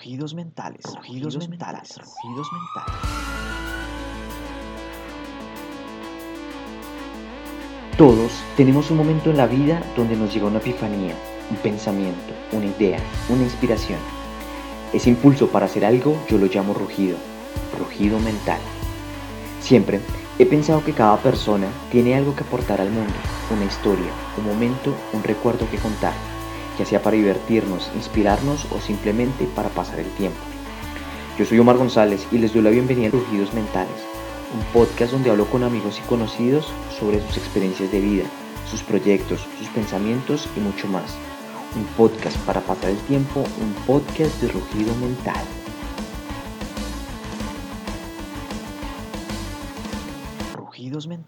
Rugidos mentales, rugidos, mentales, rugidos mentales. Todos tenemos un momento en la vida donde nos llega una epifanía, un pensamiento, una idea, una inspiración. Ese impulso para hacer algo yo lo llamo rugido, rugido mental. Siempre he pensado que cada persona tiene algo que aportar al mundo, una historia, un momento, un recuerdo que contar ya sea para divertirnos, inspirarnos o simplemente para pasar el tiempo. Yo soy Omar González y les doy la bienvenida a Rugidos Mentales, un podcast donde hablo con amigos y conocidos sobre sus experiencias de vida, sus proyectos, sus pensamientos y mucho más. Un podcast para pasar el tiempo, un podcast de rugido mental.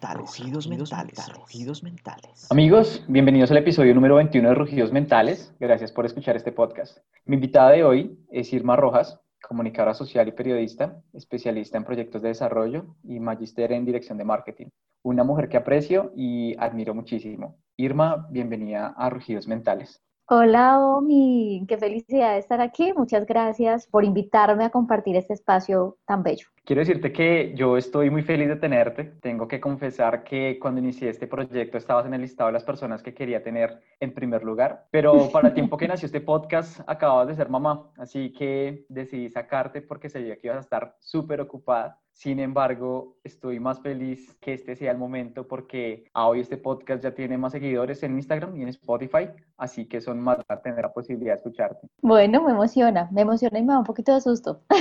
Mentales, rugidos mentales, rugidos mentales. Amigos, bienvenidos al episodio número 21 de Rugidos Mentales. Gracias por escuchar este podcast. Mi invitada de hoy es Irma Rojas, comunicadora social y periodista, especialista en proyectos de desarrollo y magíster en dirección de marketing. Una mujer que aprecio y admiro muchísimo. Irma, bienvenida a Rugidos Mentales. Hola, Omi, qué felicidad de estar aquí. Muchas gracias por invitarme a compartir este espacio tan bello. Quiero decirte que yo estoy muy feliz de tenerte. Tengo que confesar que cuando inicié este proyecto estabas en el listado de las personas que quería tener en primer lugar, pero para el tiempo que nació este podcast acababas de ser mamá, así que decidí sacarte porque sabía que ibas a estar súper ocupada. Sin embargo, estoy más feliz que este sea el momento porque a hoy este podcast ya tiene más seguidores en Instagram y en Spotify, así que son más para tener la posibilidad de escucharte. Bueno, me emociona, me emociona y me da un poquito de susto.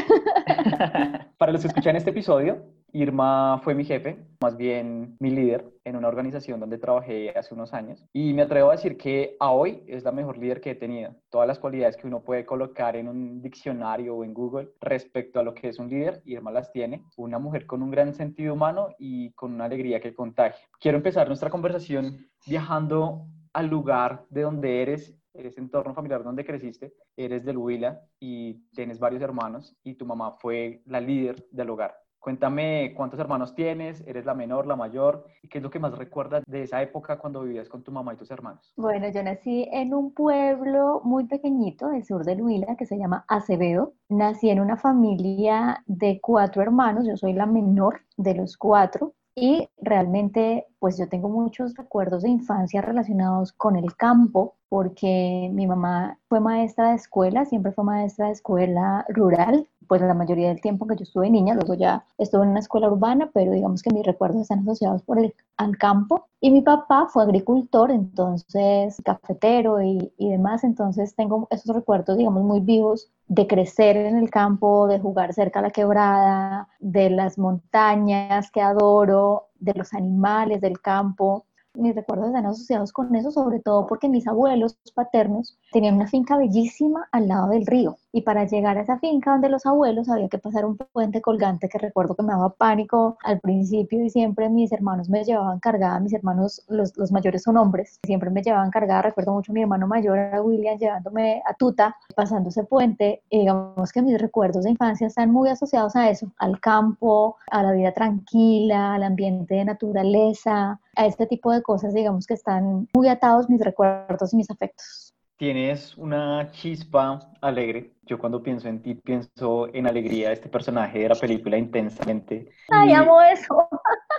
para los que escuchan este episodio, Irma fue mi jefe, más bien mi líder en una organización donde trabajé hace unos años y me atrevo a decir que a hoy es la mejor líder que he tenido. Todas las cualidades que uno puede colocar en un diccionario o en Google respecto a lo que es un líder, Irma las tiene. Una mujer con un gran sentido humano y con una alegría que contagia. Quiero empezar nuestra conversación viajando al lugar de donde eres eres entorno familiar donde creciste, eres del Huila y tienes varios hermanos y tu mamá fue la líder del hogar. Cuéntame cuántos hermanos tienes, eres la menor, la mayor, y qué es lo que más recuerdas de esa época cuando vivías con tu mamá y tus hermanos. Bueno, yo nací en un pueblo muy pequeñito del sur de Huila que se llama Acevedo. Nací en una familia de cuatro hermanos, yo soy la menor de los cuatro. Y realmente, pues yo tengo muchos recuerdos de infancia relacionados con el campo, porque mi mamá fue maestra de escuela, siempre fue maestra de escuela rural, pues la mayoría del tiempo que yo estuve niña, luego ya estuve en una escuela urbana, pero digamos que mis recuerdos están asociados por el al campo. Y mi papá fue agricultor, entonces cafetero y, y demás, entonces tengo esos recuerdos, digamos, muy vivos de crecer en el campo, de jugar cerca a la quebrada, de las montañas que adoro, de los animales del campo mis recuerdos están asociados con eso, sobre todo porque mis abuelos paternos tenían una finca bellísima al lado del río. Y para llegar a esa finca donde los abuelos había que pasar un puente colgante que recuerdo que me daba pánico al principio y siempre mis hermanos me llevaban cargada, mis hermanos, los, mayores son hombres, siempre me llevaban cargada. Recuerdo mucho a mi hermano mayor, a William, llevándome a Tuta, pasando ese puente. Y digamos que mis recuerdos de infancia están muy asociados a eso, al campo, a la vida tranquila, al ambiente de naturaleza, a este tipo de cosas, digamos que están muy atados mis recuerdos y mis afectos. Tienes una chispa alegre. Yo cuando pienso en ti pienso en alegría, este personaje de la película intensamente. Ay, amo eso.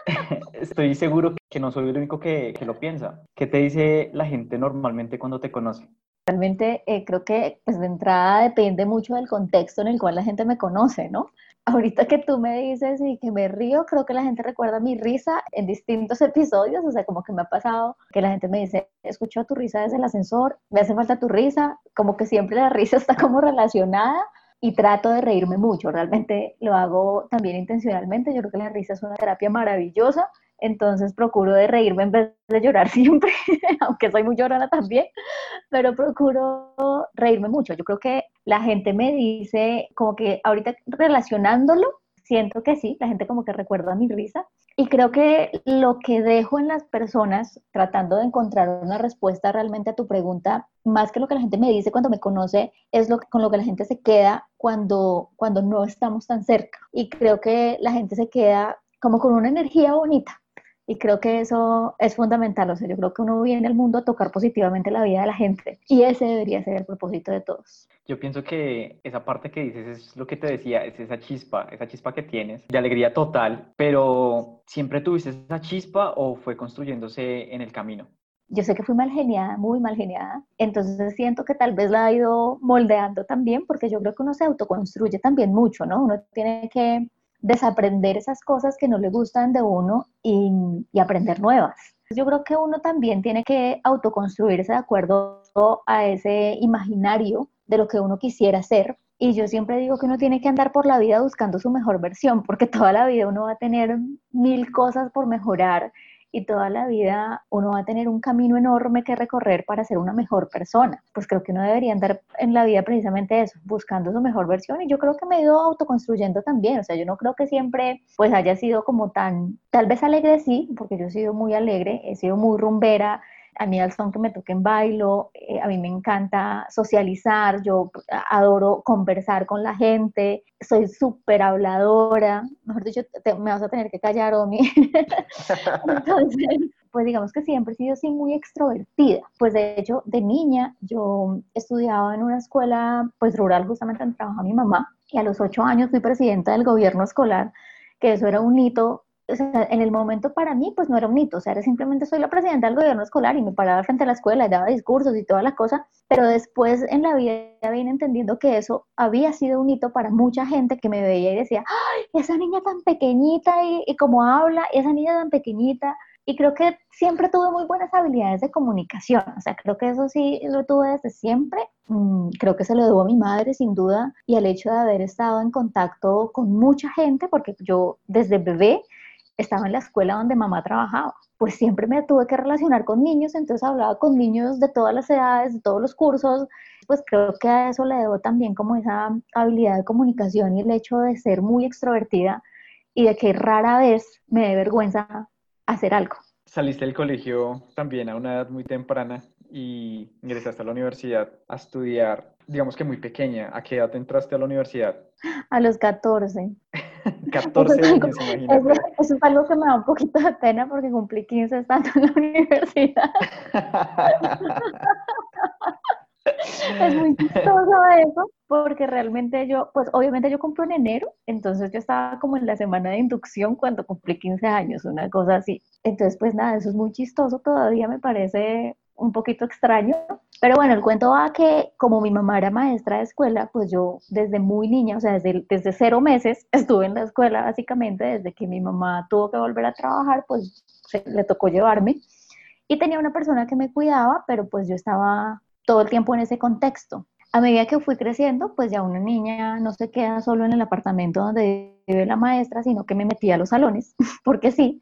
Estoy seguro que no soy el único que, que, lo piensa. ¿Qué te dice la gente normalmente cuando te conoce? Realmente eh, creo que pues, de entrada depende mucho del contexto en el cual la gente me conoce, ¿no? Ahorita que tú me dices y que me río, creo que la gente recuerda mi risa en distintos episodios, o sea, como que me ha pasado que la gente me dice, escucho tu risa desde el ascensor, me hace falta tu risa, como que siempre la risa está como relacionada y trato de reírme mucho, realmente lo hago también intencionalmente, yo creo que la risa es una terapia maravillosa entonces procuro de reírme en vez de llorar siempre, aunque soy muy llorona también, pero procuro reírme mucho. Yo creo que la gente me dice, como que ahorita relacionándolo, siento que sí, la gente como que recuerda mi risa. Y creo que lo que dejo en las personas, tratando de encontrar una respuesta realmente a tu pregunta, más que lo que la gente me dice cuando me conoce, es lo con lo que la gente se queda cuando, cuando no estamos tan cerca. Y creo que la gente se queda como con una energía bonita, Y creo que eso es fundamental. O sea, yo creo que uno viene al mundo a tocar positivamente la vida de la gente. Y ese debería ser el propósito de todos. Yo pienso que esa parte que dices es lo que te decía, es esa chispa, esa chispa que tienes de alegría total, pero ¿siempre tuviste esa chispa o fue construyéndose en el camino? yo sé que fui mal geniada, muy mal geniada, entonces siento que tal vez la ha ido moldeando también, porque yo creo que uno se autoconstruye también mucho, ¿no? Uno tiene que desaprender esas cosas que no le gustan de uno y, y aprender nuevas. Yo creo que uno también tiene que autoconstruirse de acuerdo a ese imaginario de lo que uno quisiera ser. Y yo siempre digo que uno tiene que andar por la vida buscando su mejor versión, porque toda la vida uno va a tener mil cosas por mejorar y toda la vida uno va a tener un camino enorme que recorrer para ser una mejor persona. Pues creo que uno debería andar en la vida precisamente eso, buscando su mejor versión y yo creo que me he ido autoconstruyendo también, o sea, yo no creo que siempre pues haya sido como tan, tal vez alegre sí, porque yo he sido muy alegre, he sido muy rumbera, a mí al son que me toquen bailo, eh, a mí me encanta socializar, yo adoro conversar con la gente, soy súper habladora, mejor dicho, me vas a tener que callar, Omi. Entonces, pues digamos que siempre he sido así muy extrovertida. Pues de hecho, de niña yo estudiaba en una escuela pues rural justamente donde trabajaba mi mamá y a los ocho años fui presidenta del gobierno escolar, que eso era un hito o sea, en el momento para mí, pues no era un hito, o sea, era simplemente soy la presidenta del gobierno escolar y me paraba frente a la escuela y daba discursos y toda la cosa, pero después en la vida vine entendiendo que eso había sido un hito para mucha gente que me veía y decía, ¡ay, esa niña tan pequeñita y, y como habla, esa niña tan pequeñita! Y creo que siempre tuve muy buenas habilidades de comunicación, o sea, creo que eso sí lo tuve desde siempre. Mm, creo que se lo debo a mi madre, sin duda, y al hecho de haber estado en contacto con mucha gente, porque yo desde bebé estaba en la escuela donde mamá trabajaba, pues siempre me tuve que relacionar con niños, entonces hablaba con niños de todas las edades, de todos los cursos, pues creo que a eso le debo también como esa habilidad de comunicación y el hecho de ser muy extrovertida y de que rara vez me dé vergüenza hacer algo. Saliste del colegio también a una edad muy temprana y ingresaste a la universidad a estudiar, digamos que muy pequeña. ¿A qué edad entraste a la universidad? A los 14. 14 años, imagínate. Eso, es algo que me da un poquito de pena porque cumplí 15 estando en la universidad. es muy chistoso eso, porque realmente yo, pues obviamente yo cumplo en enero, entonces yo estaba como en la semana de inducción cuando cumplí 15 años, una cosa así. Entonces, pues nada, eso es muy chistoso, todavía me parece un poquito extraño. Pero bueno, el cuento va que como mi mamá era maestra de escuela, pues yo desde muy niña, o sea, desde, desde cero meses estuve en la escuela básicamente, desde que mi mamá tuvo que volver a trabajar, pues le tocó llevarme. Y tenía una persona que me cuidaba, pero pues yo estaba todo el tiempo en ese contexto. A medida que fui creciendo, pues ya una niña no se queda solo en el apartamento donde vive la maestra, sino que me metía a los salones, porque sí,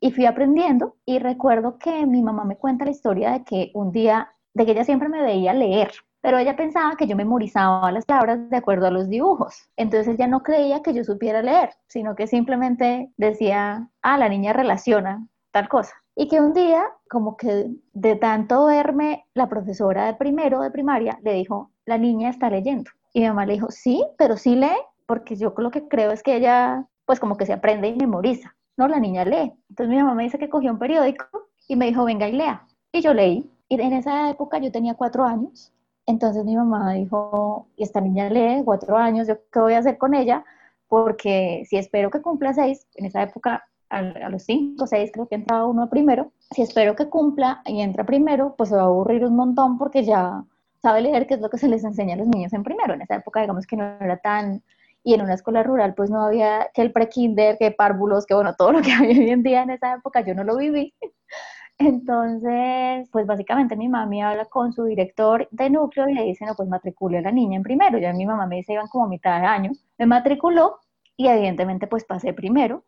y fui aprendiendo y recuerdo que mi mamá me cuenta la historia de que un día, de que ella siempre me veía leer, pero ella pensaba que yo memorizaba las palabras de acuerdo a los dibujos. Entonces ella no creía que yo supiera leer, sino que simplemente decía, ah, la niña relaciona tal cosa. Y que un día, como que de tanto verme, la profesora de primero de primaria le dijo, la niña está leyendo. Y mi mamá le dijo, sí, pero sí lee, porque yo lo que creo es que ella, pues como que se aprende y memoriza. No, la niña lee. Entonces mi mamá me dice que cogió un periódico y me dijo, venga y lea. Y yo leí. Y en esa época yo tenía cuatro años. Entonces mi mamá dijo, y esta niña lee cuatro años, ¿yo qué voy a hacer con ella? Porque si espero que cumpla seis, en esa época a, los cinco seis creo que entraba uno primero, si espero que cumpla y entra primero, pues se va a aburrir un montón porque ya sabe leer, que es lo que se les enseña a los niños en primero. En esa época digamos que no era tan y en una escuela rural pues no había que el pre-kinder, que párvulos, que bueno, todo lo que hay hoy en día en esa época yo no lo viví. Entonces, pues básicamente mi mami habla con su director de núcleo y le dice, no, pues matricule a la niña en primero. Ya mi mamá me dice, iban como a mitad de año. Me matriculó y evidentemente pues pasé primero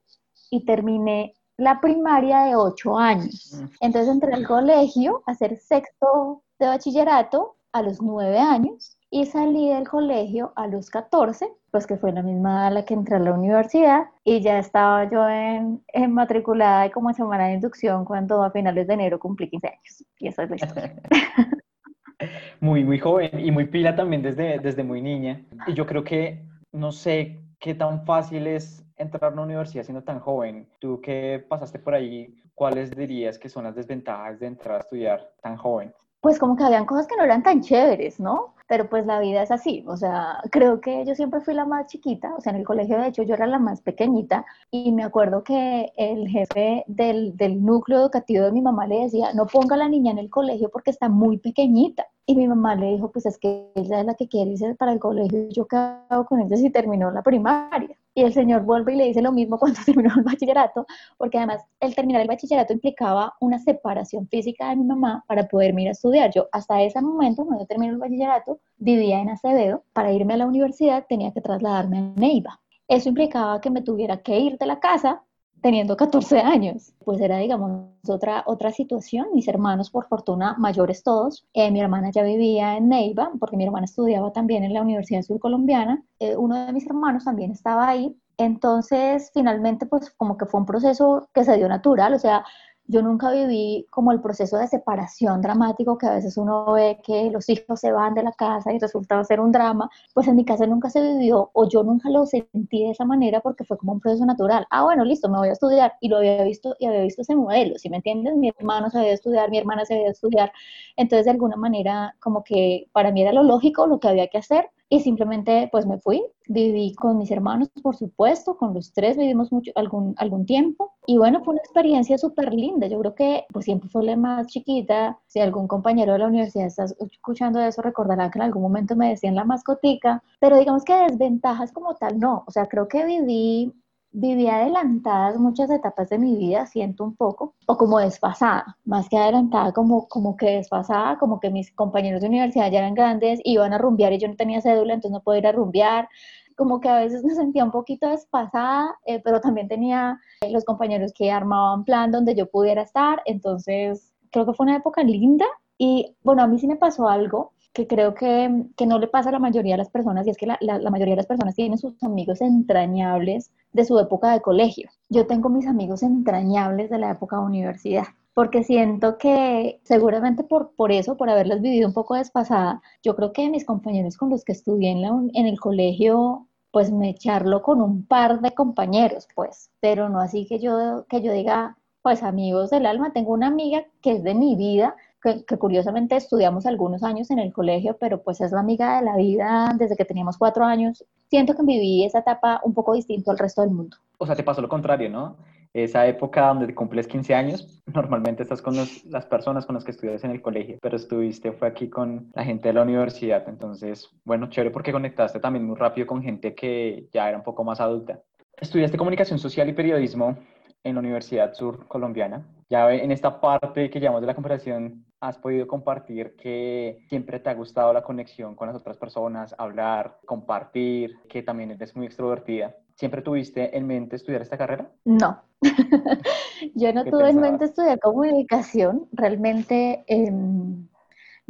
y terminé la primaria de ocho años. Entonces entré al colegio a hacer sexto de bachillerato a los nueve años y salí del colegio a los 14, pues que fue la misma a la que entré a la universidad y ya estaba yo en, en matriculada y como en semana de inducción cuando a finales de enero cumplí 15 años y esa es la historia. muy, muy joven y muy pila también desde, desde muy niña y yo creo que no sé qué tan fácil es entrar a una universidad siendo tan joven? Tú que pasaste por ahí, ¿cuáles dirías que son las desventajas de entrar a estudiar tan joven? Pues como que habían cosas que no eran tan chéveres, ¿no? Pero pues la vida es así, o sea, creo que yo siempre fui la más chiquita, o sea, en el colegio de hecho yo era la más pequeñita y me acuerdo que el jefe del, del núcleo educativo de mi mamá le decía, no ponga a la niña en el colegio porque está muy pequeñita. Y mi mamá le dijo, pues es que ella es la que quiere irse para el colegio, yo qué con ella si terminó la primaria. Y el señor vuelve le dice lo mismo cuando terminó el bachillerato, porque además el terminar el bachillerato implicaba una separación física de mi mamá para poder ir a estudiar. Yo hasta ese momento, cuando terminé el bachillerato, vivía en Acevedo. Para irme a la universidad tenía que trasladarme a Neiva. Eso implicaba que me tuviera que ir de la casa teniendo 14 años. Pues era, digamos, otra, otra situación. Mis hermanos, por fortuna, mayores todos. Eh, mi hermana ya vivía en Neiva, porque mi hermana estudiaba también en la Universidad Surcolombiana. Eh, uno de mis hermanos también estaba ahí. Entonces, finalmente, pues como que fue un proceso que se dio natural. O sea, yo nunca viví como el proceso de separación dramático que a veces uno ve que los hijos se van de la casa y resulta ser un drama, pues en mi casa nunca se vivió o yo nunca lo sentí de esa manera porque fue como un proceso natural. Ah, bueno, listo, me voy a estudiar. Y lo había visto y había visto ese modelo, si me entiendes, mi hermano se debe estudiar, mi hermana se debe estudiar, entonces de alguna manera como que para mí era lo lógico, lo que había que hacer y simplemente pues me fui, viví con mis hermanos, por supuesto, con los tres vivimos mucho, algún, algún tiempo y bueno, fue una experiencia súper linda, yo creo que pues siempre fue la más chiquita, si algún compañero de la universidad está escuchando eso, recordará que en algún momento me decían la mascotica, pero digamos que desventajas como tal no, o sea, creo que viví viví adelantadas muchas etapas de mi vida, siento un poco, o como desfasada, más que adelantada, como, como que desfasada, como que mis compañeros de universidad ya eran grandes, iban a rumbear y yo no tenía cédula, entonces no podía ir a rumbear, como que a veces me sentía un poquito desfasada, eh, pero también tenía eh, los compañeros que armaban plan donde yo pudiera estar, entonces creo que fue una época linda y bueno, a mí sí me pasó algo que creo que, que, no le pasa a la mayoría de las personas y es que la, la, la, mayoría de las personas tienen sus amigos entrañables de su época de colegio. Yo tengo mis amigos entrañables de la época de universidad porque siento que seguramente por, por eso, por haberlas vivido un poco despasada, yo creo que mis compañeros con los que estudié en, la, en el colegio, pues me charlo con un par de compañeros, pues, pero no así que yo, que yo diga, pues amigos del alma, tengo una amiga que es de mi vida, que, que, curiosamente estudiamos algunos años en el colegio, pero pues es la amiga de la vida desde que teníamos cuatro años. Siento que viví esa etapa un poco distinto al resto del mundo. O sea, te pasó lo contrario, ¿no? Esa época donde cumples 15 años, normalmente estás con las personas con las que estudias en el colegio, pero estuviste, fue aquí con la gente de la universidad. Entonces, bueno, chévere porque conectaste también muy rápido con gente que ya era un poco más adulta. Estudiaste comunicación social y periodismo en la Universidad Sur Colombiana. Ya en esta parte que llamamos de la conversación, has podido compartir que siempre te ha gustado la conexión con las otras personas, hablar, compartir, que también eres muy extrovertida. ¿Siempre tuviste en mente estudiar esta carrera? No, yo no tuve pensabas? en mente estudiar comunicación. Realmente, eh,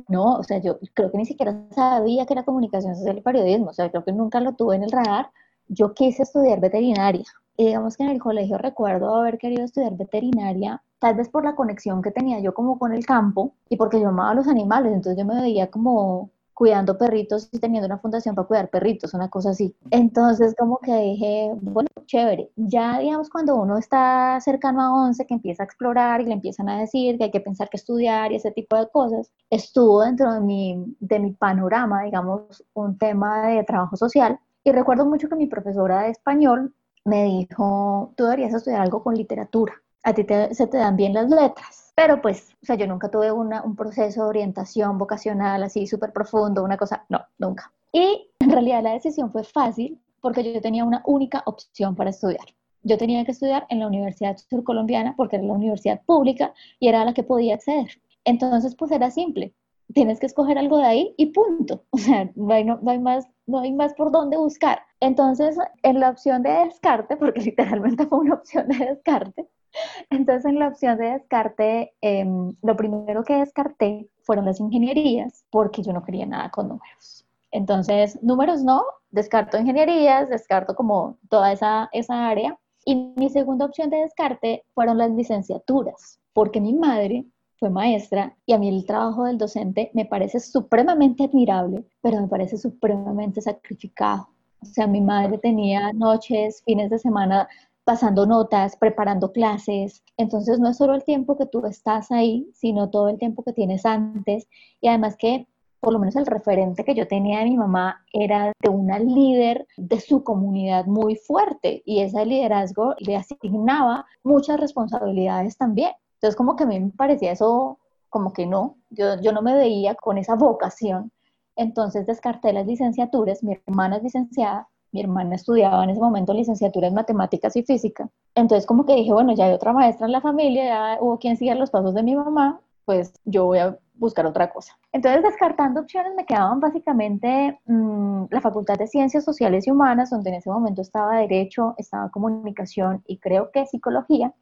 no, o sea, yo creo que ni siquiera sabía que era comunicación social y periodismo. O sea, creo que nunca lo tuve en el radar. Yo quise estudiar veterinaria. Y digamos que en el colegio recuerdo haber querido estudiar veterinaria, tal vez por la conexión que tenía yo como con el campo y porque yo amaba los animales, entonces yo me veía como cuidando perritos y teniendo una fundación para cuidar perritos, una cosa así. Entonces como que dije, bueno, chévere. Ya digamos cuando uno está cercano a 11, que empieza a explorar y le empiezan a decir que hay que pensar que estudiar y ese tipo de cosas, estuvo dentro de mi, de mi panorama, digamos, un tema de trabajo social. Y recuerdo mucho que mi profesora de español me dijo, tú deberías estudiar algo con literatura, a ti te, se te dan bien las letras. Pero pues, o sea, yo nunca tuve una, un proceso de orientación vocacional así súper profundo, una cosa, no, nunca. Y en realidad la decisión fue fácil porque yo tenía una única opción para estudiar. Yo tenía que estudiar en la Universidad Surcolombiana porque era la universidad pública y era la que podía acceder. Entonces, pues era simple. Tienes que escoger algo de ahí y punto. O sea, no hay, no, no hay más, no hay más por dónde buscar. Entonces, en la opción de descarte, porque literalmente fue una opción de descarte, entonces en la opción de descarte, eh, lo primero que descarté fueron las ingenierías, porque yo no quería nada con números. Entonces, números no, descarto ingenierías, descarto como toda esa, esa área. Y mi segunda opción de descarte fueron las licenciaturas, porque mi madre fue maestra y a mí el trabajo del docente me parece supremamente admirable, pero me parece supremamente sacrificado. O sea, mi madre tenía noches, fines de semana pasando notas, preparando clases. Entonces no es solo el tiempo que tú estás ahí, sino todo el tiempo que tienes antes. Y además que por lo menos el referente que yo tenía de mi mamá era de una líder de su comunidad muy fuerte y ese liderazgo le asignaba muchas responsabilidades también. Entonces como que a mí me parecía eso como que no, yo, yo no me veía con esa vocación. Entonces descarté las licenciaturas, mi hermana es licenciada, mi hermana estudiaba en ese momento licenciatura en matemáticas y física. Entonces como que dije, bueno, ya hay otra maestra en la familia, ya hubo quien siga los pasos de mi mamá, pues yo voy a buscar otra cosa. Entonces, descartando opciones, me quedaban básicamente mm, la Facultad de Ciencias Sociales y Humanas, donde en ese momento estaba Derecho, estaba Comunicación y creo que Psicología,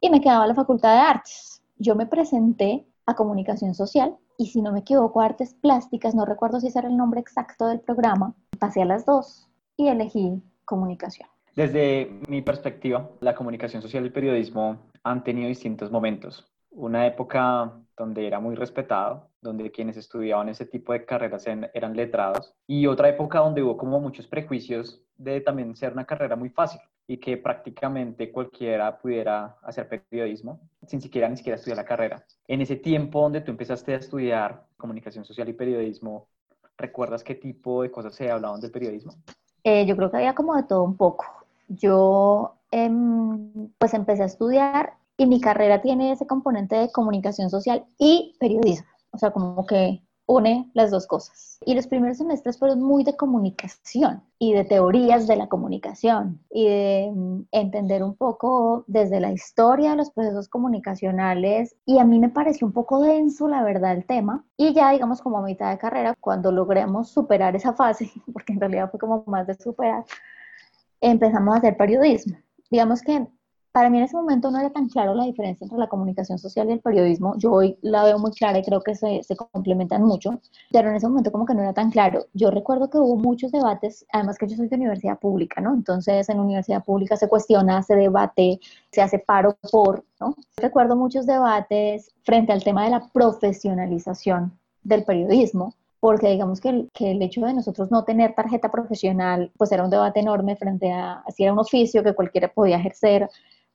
y me quedaba la Facultad de Artes. Yo me presenté a Comunicación Social y si no me equivoco, Artes Plásticas, no recuerdo si ese era el nombre exacto del programa, pasé a las dos y elegí Comunicación. Desde mi perspectiva, la comunicación social y el periodismo han tenido distintos momentos. Una época donde era muy respetado, donde quienes estudiaban ese tipo de carreras eran letrados, y otra época donde hubo como muchos prejuicios de también ser una carrera muy fácil y que prácticamente cualquiera pudiera hacer periodismo sin siquiera ni siquiera estudiar la carrera. En ese tiempo donde tú empezaste a estudiar comunicación social y periodismo, ¿recuerdas qué tipo de cosas se hablaban del periodismo? Eh, yo creo que había como de todo un poco. Yo em, pues empecé a estudiar y mi carrera tiene ese componente de comunicación social y periodismo, o sea, como que une las dos cosas. Y los primeros semestres fueron muy de comunicación y de teorías de la comunicación y de mm, entender un poco desde la historia de los procesos comunicacionales y a mí me pareció un poco denso la verdad el tema y ya digamos como a mitad de carrera cuando logremos superar esa fase, porque en realidad fue como más de superar, empezamos a hacer periodismo. Digamos que para mí en ese momento no era tan claro la diferencia entre la comunicación social y el periodismo. Yo hoy la veo muy clara y creo que se, se, complementan mucho, pero en ese momento como que no era tan claro. Yo recuerdo que hubo muchos debates, además que yo soy de universidad pública, ¿no? Entonces en universidad pública se cuestiona, se debate, se hace paro por, ¿no? Recuerdo muchos debates frente al tema de la profesionalización del periodismo, porque digamos que el, que el, hecho de nosotros no tener tarjeta profesional, pues era un debate enorme frente a si era un oficio que cualquiera podía ejercer,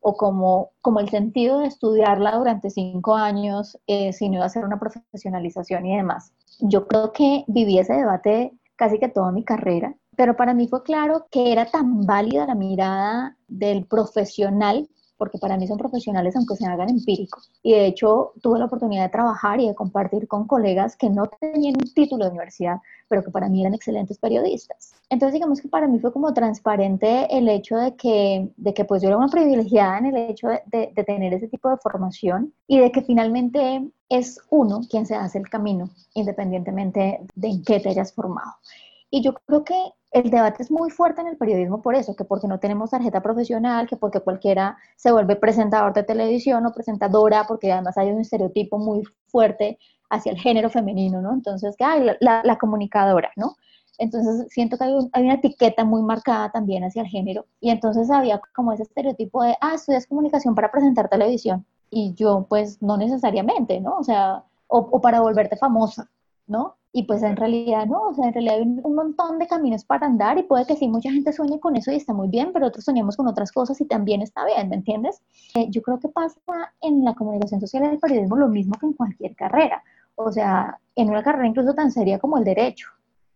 o como, como el sentido de estudiarla durante cinco años, eh, si no iba a ser una profesionalización y demás. Yo creo que viví ese debate casi que toda mi carrera, pero para mí fue claro que era tan válida la mirada del profesional porque para mí son profesionales aunque se hagan empíricos. Y de hecho tuve la oportunidad de trabajar y de compartir con colegas que no tenían un título de universidad, pero que para mí eran excelentes periodistas. Entonces digamos que para mí fue como transparente el hecho de que, de que pues yo era una privilegiada en el hecho de, de tener ese tipo de formación y de que finalmente es uno quien se hace el camino, independientemente de en qué te hayas formado. Y yo creo que el debate es muy fuerte en el periodismo por eso, que porque no tenemos tarjeta profesional, que porque cualquiera se vuelve presentador de televisión o presentadora, porque además hay un estereotipo muy fuerte hacia el género femenino, ¿no? Entonces, que hay la, comunicadora, ¿no? Entonces siento que hay, hay, una etiqueta muy marcada también hacia el género y entonces había como ese estereotipo de, ah, estudias comunicación para presentar televisión y yo pues no necesariamente, ¿no? O sea, o, o para volverte famosa, ¿no? Y pues en realidad no, o sea, en realidad hay un montón de caminos para andar y puede que sí, mucha gente sueñe con eso y está muy bien, pero otros soñamos con otras cosas y también está bien, ¿me entiendes? Eh, yo creo que pasa en la comunicación social y el periodismo lo mismo que en cualquier carrera, o sea, en una carrera incluso tan seria como el derecho.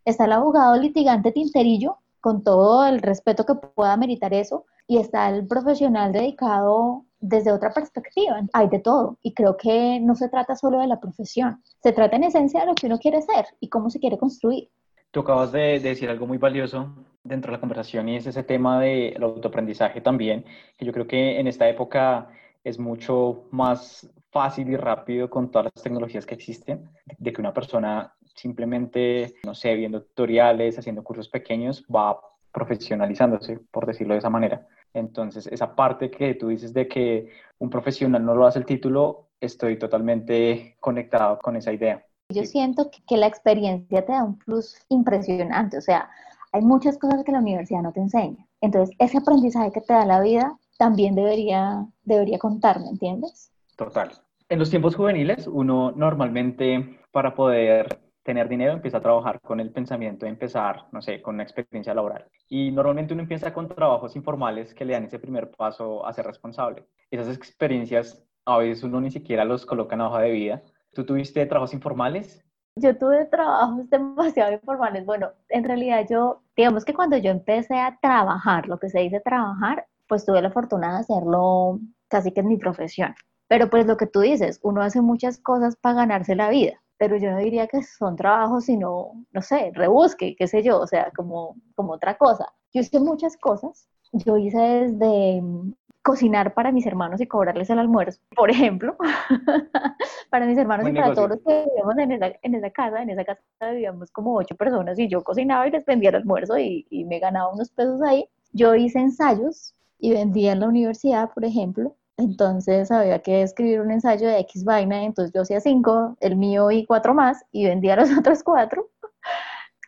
Está el abogado litigante tinterillo, con todo el respeto que pueda meritar eso, y está el profesional dedicado desde otra perspectiva. Hay de todo y creo que no se trata solo de la profesión, se trata en esencia de lo que uno quiere ser y cómo se quiere construir. Tú acabas de, decir algo muy valioso dentro de la conversación y es ese tema del autoaprendizaje también, que yo creo que en esta época es mucho más fácil y rápido con todas las tecnologías que existen, de que una persona simplemente, no sé, viendo tutoriales, haciendo cursos pequeños, va profesionalizándose, por decirlo de esa manera. Entonces, esa parte que tú dices de que un profesional no lo hace el título, estoy totalmente conectado con esa idea. Yo siento que, la experiencia te da un plus impresionante, o sea, hay muchas cosas que la universidad no te enseña. Entonces, ese aprendizaje que te da la vida también debería, debería contar, ¿me entiendes? Total. En los tiempos juveniles, uno normalmente para poder tener dinero, empieza a trabajar con el pensamiento de empezar, no sé, con una experiencia laboral. Y normalmente uno empieza con trabajos informales que le dan ese primer paso a ser responsable. Esas experiencias a veces uno ni siquiera los coloca en la hoja de vida. ¿Tú tuviste trabajos informales? Yo tuve trabajos demasiado informales. Bueno, en realidad yo, digamos que cuando yo empecé a trabajar, lo que se dice trabajar, pues tuve la fortuna de hacerlo casi que es mi profesión. Pero pues lo que tú dices, uno hace muchas cosas para ganarse la vida, pero yo no diría que son trabajos, sino, no sé, rebusque, qué sé yo, o sea, como, como otra cosa. Yo hice muchas cosas. Yo hice desde mm, cocinar para mis hermanos y cobrarles el almuerzo, por ejemplo, para mis hermanos y para todos los que vivíamos en esa, en esa casa, en esa casa vivíamos como ocho personas y yo cocinaba y les vendía el almuerzo y, y me ganaba unos pesos ahí. Yo hice ensayos y vendía en la universidad, por ejemplo, entonces había que escribir un ensayo de X vaina, entonces yo hacía cinco, el mío y cuatro más, y vendía los otros cuatro.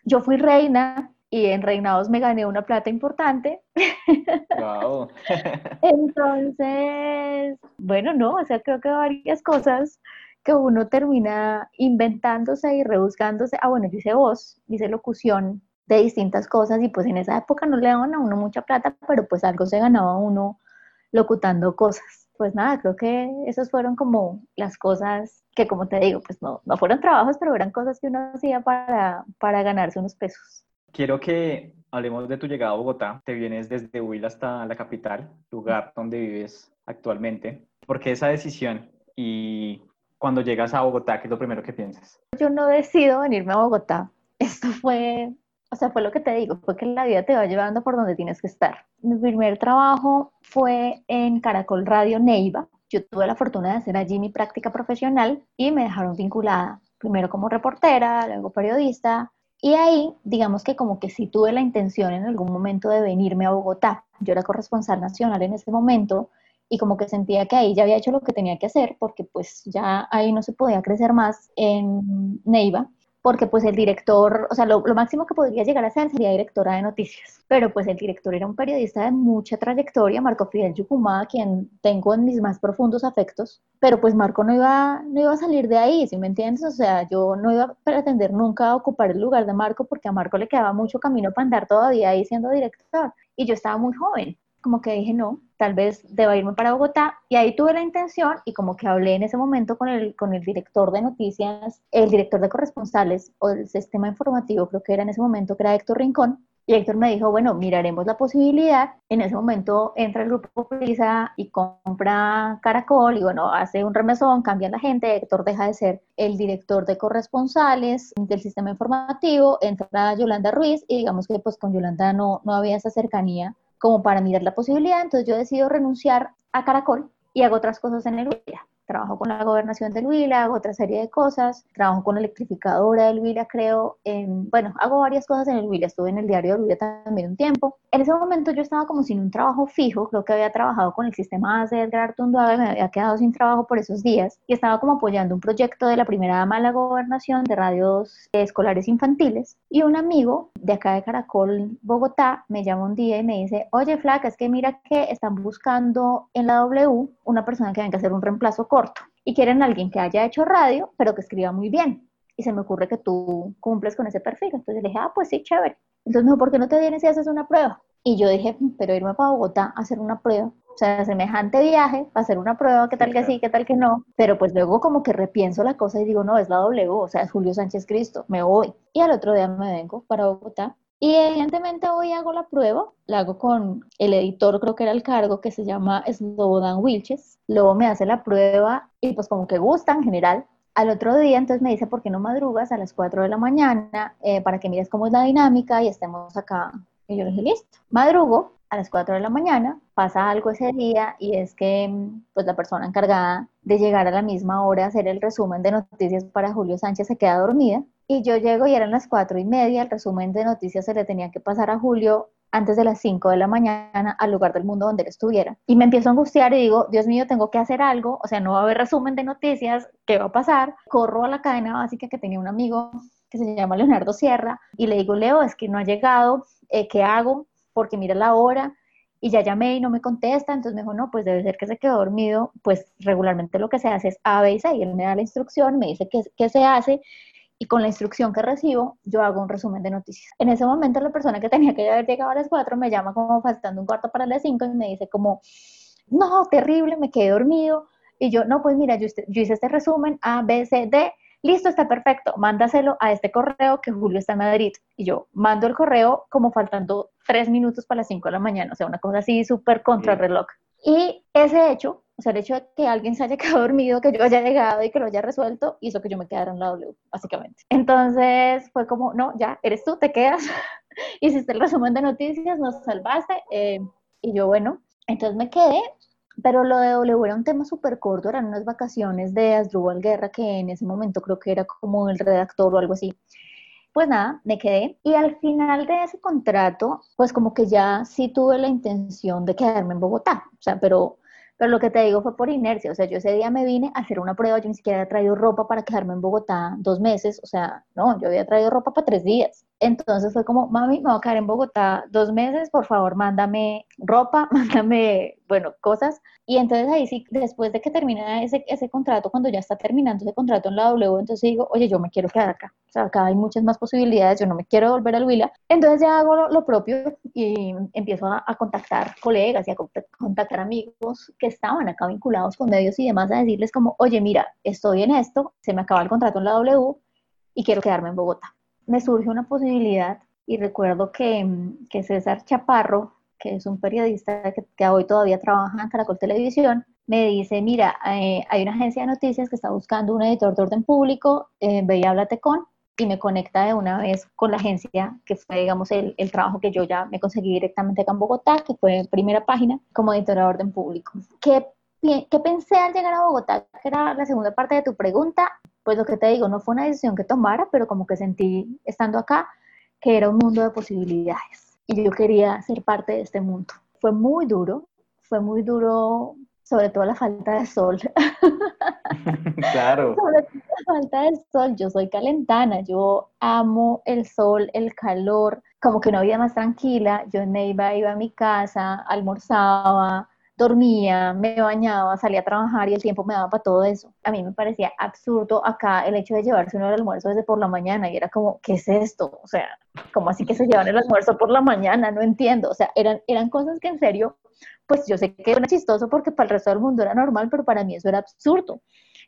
Yo fui reina y en reinados me gané una plata importante. Wow. entonces, bueno, no, o sea, creo que varias cosas que uno termina inventándose y rebuscándose. Ah, bueno, yo hice voz, hice locución de distintas cosas y pues en esa época no le daban a uno mucha plata, pero pues algo se ganaba uno locutando cosas. Pues nada, creo que esas fueron como las cosas que, como te digo, pues no, no fueron trabajos, pero eran cosas que uno hacía para, para ganarse unos pesos. Quiero que hablemos de tu llegada a Bogotá. Te vienes desde Huila hasta la capital, lugar donde vives actualmente. ¿Por qué esa decisión? Y cuando llegas a Bogotá, ¿qué es lo primero que piensas? Yo no decido venirme a Bogotá. Esto fue o sea, fue lo que te digo, fue que la vida te va llevando por donde tienes que estar. Mi primer trabajo fue en Caracol Radio Neiva. Yo tuve la fortuna de hacer allí mi práctica profesional y me dejaron vinculada, primero como reportera, luego periodista. Y ahí, digamos que como que sí tuve la intención en algún momento de venirme a Bogotá. Yo era corresponsal nacional en ese momento y como que sentía que ahí ya había hecho lo que tenía que hacer porque pues ya ahí no se podía crecer más en Neiva porque pues el director, o sea, lo, máximo que podría llegar a ser sería directora de noticias, pero pues el director era un periodista de mucha trayectoria, Marco Fidel Yucumá, quien tengo en mis más profundos afectos, pero pues Marco no iba, no iba a salir de ahí, ¿sí me entiendes? O sea, yo no iba a pretender nunca ocupar el lugar de Marco porque a Marco le quedaba mucho camino para andar todavía ahí siendo director y yo estaba muy joven, como que dije, no, tal vez deba irme para Bogotá. Y ahí tuve la intención y como que hablé en ese momento con el, con el director de noticias, el director de corresponsales o del sistema informativo, creo que era en ese momento, que era Héctor Rincón. Y Héctor me dijo, bueno, miraremos la posibilidad. En ese momento entra el grupo Prisa y compra Caracol y bueno, hace un remesón, cambia la gente. Héctor deja de ser el director de corresponsales del sistema informativo, entra Yolanda Ruiz y digamos que pues con Yolanda no, no había esa cercanía como para mirar la posibilidad, entonces yo decido renunciar a Caracol y hago otras cosas en el Huila. Trabajo con la gobernación del Huila, hago otra serie de cosas, trabajo con la electrificadora del Huila, creo, en, bueno, hago varias cosas en el Huila, estuve en el diario del Huila también un tiempo. En ese momento yo estaba como sin un trabajo fijo, creo que había trabajado con el sistema de Edgar Artunduaga y me había quedado sin trabajo por esos días y estaba como apoyando un proyecto de la primera dama de la gobernación de radios escolares infantiles y un amigo de acá de Caracol, Bogotá, me llama un día y me dice, oye Flaca, es que mira que están buscando en la W una persona que venga a hacer un reemplazo corto y quieren a alguien que haya hecho radio, pero que escriba muy bien. Y se me ocurre que tú cumples con ese perfil. Entonces le dije, ah, pues sí, chévere. Entonces me dijo, ¿por qué no te vienes y haces una prueba? Y yo dije, mm, pero irme para Bogotá a hacer una prueba, o sea, semejante viaje, para hacer una prueba, qué tal que sí, qué tal que no. Pero pues luego como que repienso la cosa y digo, no, es la W, o sea, es Julio Sánchez Cristo, me voy. Y al otro día me vengo para Bogotá. Y evidentemente hoy hago la prueba, la hago con el editor, creo que era el cargo, que se llama Slobodan Wilches. Luego me hace la prueba y pues como que gusta en general. Al otro día entonces me dice, ¿por qué no madrugas a las 4 de la mañana eh, para que mires cómo es la dinámica y estemos acá y yo le dije, listo. Madrugo a las 4 de la mañana, pasa algo ese día y es que pues la persona encargada de llegar a la misma hora a hacer el resumen de noticias para Julio Sánchez se queda dormida y yo llego y eran las cuatro y media, el resumen de noticias se le tenía que pasar a Julio antes de las 5 de la mañana al lugar del mundo donde él estuviera. Y me empiezo a angustiar y digo, Dios mío, tengo que hacer algo, o sea, no va a haber resumen de noticias, ¿qué va a pasar? Corro a la cadena básica que tenía un amigo que se llama Leonardo Sierra y le digo, Leo, es que no ha llegado, eh, ¿qué hago? Porque mira la hora y ya llamé y no me contesta, entonces me dijo, no, pues debe ser que se quedó dormido, pues regularmente lo que se hace es A, B y y él me da la instrucción, me dice qué, qué se hace, y con la instrucción que recibo, yo hago un resumen de noticias. En ese momento la persona que tenía que haber llegado a las 4 me llama como faltando un cuarto para las 5 y me dice como, no, terrible, me quedé dormido. Y yo, no, pues mira, yo, yo hice este resumen A, B, C, D, listo, está perfecto, mándaselo a este correo que Julio está en Madrid. Y yo mando el correo como faltando tres minutos para las 5 de la mañana, o sea, una cosa así súper contra reloj. Y ese hecho, o sea, el hecho de que alguien se haya quedado dormido, que yo haya llegado y que lo haya resuelto, hizo que yo me quedara en la W, básicamente. Entonces fue como, no, ya, eres tú, te quedas, hiciste el resumen de noticias, nos salvaste. Eh, y yo, bueno, entonces me quedé pero lo de W era un tema súper corto, eran unas vacaciones de Asdrúbal Guerra, que en ese momento creo que era como el redactor o algo así. Pues nada, me quedé. Y al final de ese contrato, pues como que ya sí tuve la intención de quedarme en Bogotá. O sea, pero, pero lo que te digo fue por inercia. O sea, yo ese día me vine a hacer una prueba, yo ni siquiera había traído ropa para quedarme en Bogotá dos meses. O sea, no, yo había traído ropa para tres días. Entonces fue como, mami, me voy a quedar en Bogotá dos meses, por favor, mándame ropa, mándame, bueno, cosas. Y entonces ahí sí, después de que termina ese, ese contrato, cuando ya está terminando ese contrato en la W, entonces digo, oye, yo me quiero quedar acá. O sea, acá hay muchas más posibilidades, yo no me quiero volver al Huila. Entonces ya hago lo, propio y empiezo a, a, contactar colegas y a contactar amigos que estaban acá vinculados con medios y demás, a decirles como, oye, mira, estoy en esto, se me acaba el contrato en la W y quiero quedarme en Bogotá me surge una posibilidad y recuerdo que, que César Chaparro, que es un periodista que, hoy todavía trabaja en Caracol Televisión, me dice, mira, eh, hay una agencia de noticias que está buscando un editor de orden público, eh, ve y háblate con, y me conecta de una vez con la agencia, que fue, digamos, el, el, trabajo que yo ya me conseguí directamente acá en Bogotá, que fue primera página como editora de orden público. ¿Qué, ¿Qué pensé al llegar a Bogotá? Que era la segunda parte de tu pregunta pues lo que te digo, no fue una decisión que tomara, pero como que sentí estando acá que era un mundo de posibilidades y yo quería ser parte de este mundo. Fue muy duro, fue muy duro sobre todo la falta de sol. claro. sobre todo la falta de sol, yo soy calentana, yo amo el sol, el calor, como que una vida más tranquila, yo en Neiva iba a mi casa, almorzaba, dormía, me bañaba, salía a trabajar y el tiempo me daba para todo eso. A mí me parecía absurdo acá el hecho de llevarse uno el almuerzo desde por la mañana y era como, ¿qué es esto? O sea, ¿cómo así que se llevan el almuerzo por la mañana? No entiendo. O sea, eran, eran cosas que en serio, pues yo sé que era chistoso porque para el resto del mundo era normal, pero para mí eso era absurdo.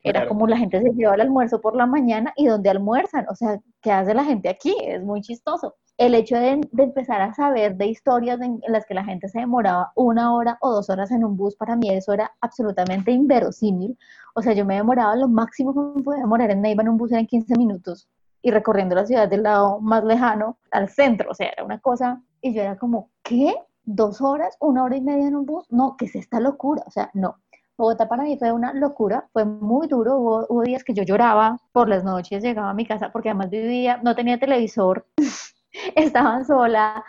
Era como la gente se lleva el almuerzo por la mañana y donde almuerzan. O sea, ¿qué hace la gente aquí? Es muy chistoso el hecho de, empezar a saber de historias en, las que la gente se demoraba una hora o dos horas en un bus, para mí eso era absolutamente inverosímil. O sea, yo me demoraba lo máximo que me podía demorar en Neiva en un bus en 15 minutos y recorriendo la ciudad del lado más lejano al centro. O sea, era una cosa, y yo era como, ¿qué? ¿Dos horas? ¿Una hora y media en un bus? No, ¿qué es esta locura? O sea, no. Bogotá para mí fue una locura, fue muy duro, hubo días que yo lloraba por las noches, llegaba a mi casa porque además vivía, no tenía televisor, estaba sola,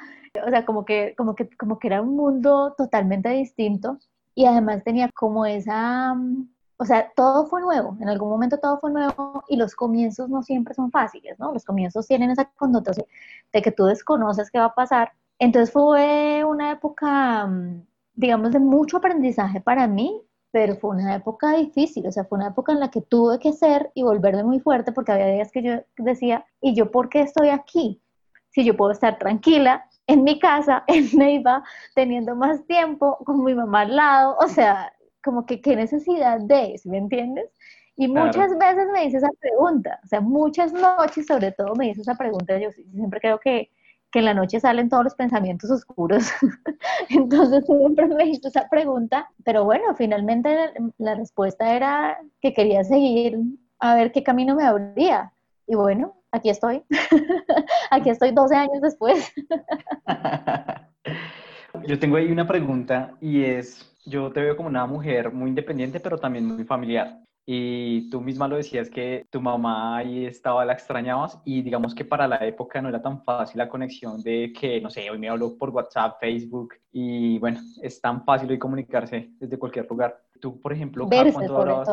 o sea, como que, como, que, como que era un mundo totalmente distinto y además tenía como esa, mm, o sea, todo fue nuevo, en algún momento todo fue nuevo y los comienzos no siempre son fáciles, ¿no? Los comienzos tienen esa connotación de que tú desconoces qué va a pasar. Entonces fue una época, mm, digamos, de mucho aprendizaje para mí, pero fue una época difícil, o sea, fue una época en la que tuve que ser y volverme muy fuerte porque había días que yo decía, ¿y yo por qué estoy aquí? Si yo puedo estar tranquila en mi casa, en Neiva, teniendo más tiempo con mi mamá al lado, o sea, como que qué necesidad de, ¿me entiendes? Y muchas veces me dice esa pregunta, o sea, muchas noches sobre todo me dice esa pregunta, yo siempre creo que, que en la noche salen todos los pensamientos oscuros, entonces siempre me hizo esa pregunta, pero bueno, finalmente la, la respuesta era que quería seguir a ver qué camino me abría, y bueno, aquí estoy. aquí estoy 12 años después. yo tengo ahí una pregunta y es, yo te veo como una mujer muy independiente, pero también muy familiar. Y tú misma lo decías que tu mamá ahí estaba, la extrañabas y digamos que para la época no era tan fácil la conexión de que, no sé, hoy me hablo por WhatsApp, Facebook y bueno, es tan fácil hoy comunicarse desde cualquier lugar. Tú, por ejemplo, cuánto hablabas,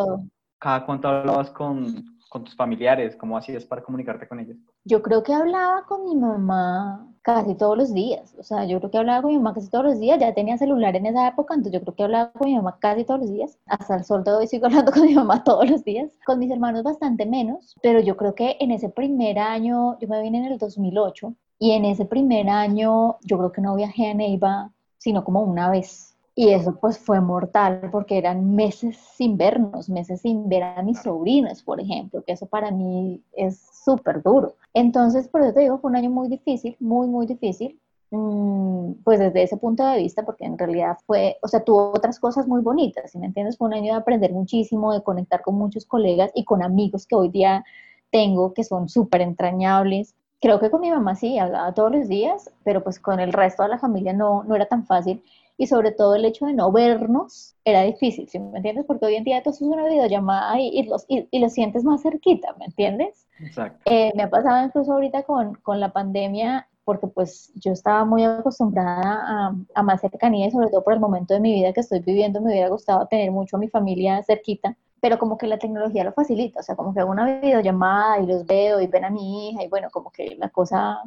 cada cuánto hablabas con, con tus familiares? ¿Cómo hacías para comunicarte con ellos? Yo creo que hablaba con mi mamá casi todos los días. O sea, yo creo que hablaba con mi mamá casi todos los días. Ya tenía celular en esa época, entonces yo creo que hablaba con mi mamá casi todos los días. Hasta el sol de hoy sigo hablando con mi mamá todos los días. Con mis hermanos bastante menos, pero yo creo que en ese primer año, yo me vine en el 2008, y en ese primer año yo creo que no viajé a Neiva sino como una vez y eso pues fue mortal porque eran meses sin vernos, meses sin ver a mis sobrinos, por ejemplo, que eso para mí es súper duro. Entonces, por eso te digo, fue un año muy difícil, muy, muy difícil. Mm, pues desde ese punto de vista, porque en realidad fue, o sea, tuvo otras cosas muy bonitas, si me entiendes, fue un año de aprender muchísimo, de conectar con muchos colegas y con amigos que hoy día tengo que son súper entrañables. Creo que con mi mamá sí, hablaba todos los días, pero pues con el resto de la familia no, no era tan fácil y sobre todo el hecho de no vernos era difícil, ¿sí me entiendes? Porque hoy en día tú haces una videollamada y, y, los, y, y sientes más cerquita, ¿me entiendes? Exacto. Eh, me ha pasado incluso ahorita con, con, la pandemia, porque pues yo estaba muy acostumbrada a, a, más cercanía y sobre todo por el momento de mi vida que estoy viviendo, me hubiera gustado tener mucho a mi familia cerquita, pero como que la tecnología lo facilita, o sea, como que hago una videollamada y los veo y ven a mi hija y bueno, como que la cosa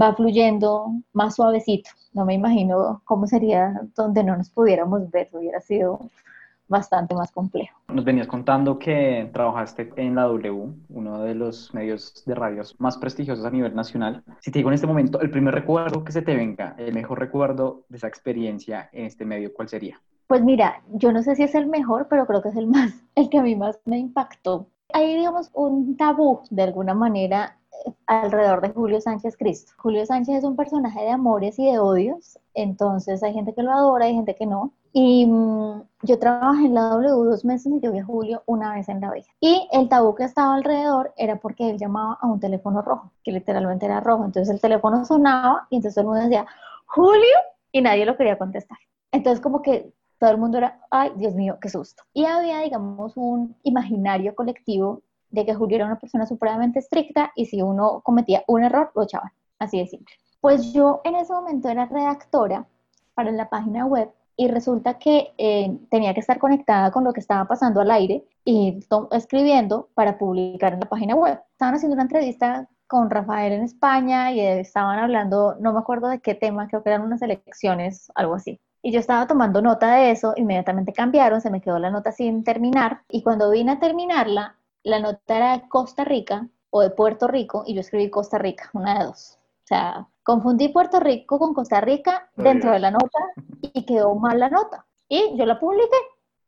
va fluyendo más suavecito. No me imagino cómo sería donde no nos pudiéramos ver, hubiera sido bastante más complejo. Nos venías contando que trabajaste en la W, uno de los medios de radios más prestigiosos a nivel nacional. Si te digo en este momento, el primer recuerdo que se te venga, el mejor recuerdo de esa experiencia en este medio, ¿cuál sería? Pues mira, yo no sé si es el mejor, pero creo que es el más, el que a mí más me impactó. Hay, digamos, un tabú de alguna manera alrededor de Julio Sánchez Cristo. Julio Sánchez es un personaje de amores y de odios, entonces hay gente que lo adora, hay gente que no. Y mmm, yo trabajé en la W dos meses y yo vi a Julio una vez en la vida. Y el tabú que estaba alrededor era porque él llamaba a un teléfono rojo, que literalmente era rojo. Entonces el teléfono sonaba y entonces todo el mundo decía, Julio, y nadie lo quería contestar. Entonces como que todo el mundo era, ay, Dios mío, qué susto. Y había, digamos, un imaginario colectivo de que Julio era una persona supremamente estricta y si uno cometía un error, lo echaban. Así de simple. Pues yo en ese momento era redactora para la página web y resulta que eh, tenía que estar conectada con lo que estaba pasando al aire y escribiendo para publicar en la página web. Estaban haciendo una entrevista con Rafael en España y estaban hablando, no me acuerdo de qué tema, creo que eran unas elecciones, algo así. Y yo estaba tomando nota de eso, inmediatamente cambiaron, se me quedó la nota sin terminar y cuando vine a terminarla, la nota era de Costa Rica o de Puerto Rico y yo escribí Costa Rica, una de dos. O sea, confundí Puerto Rico con Costa Rica dentro de la nota y quedó mal la nota. Y yo la publiqué.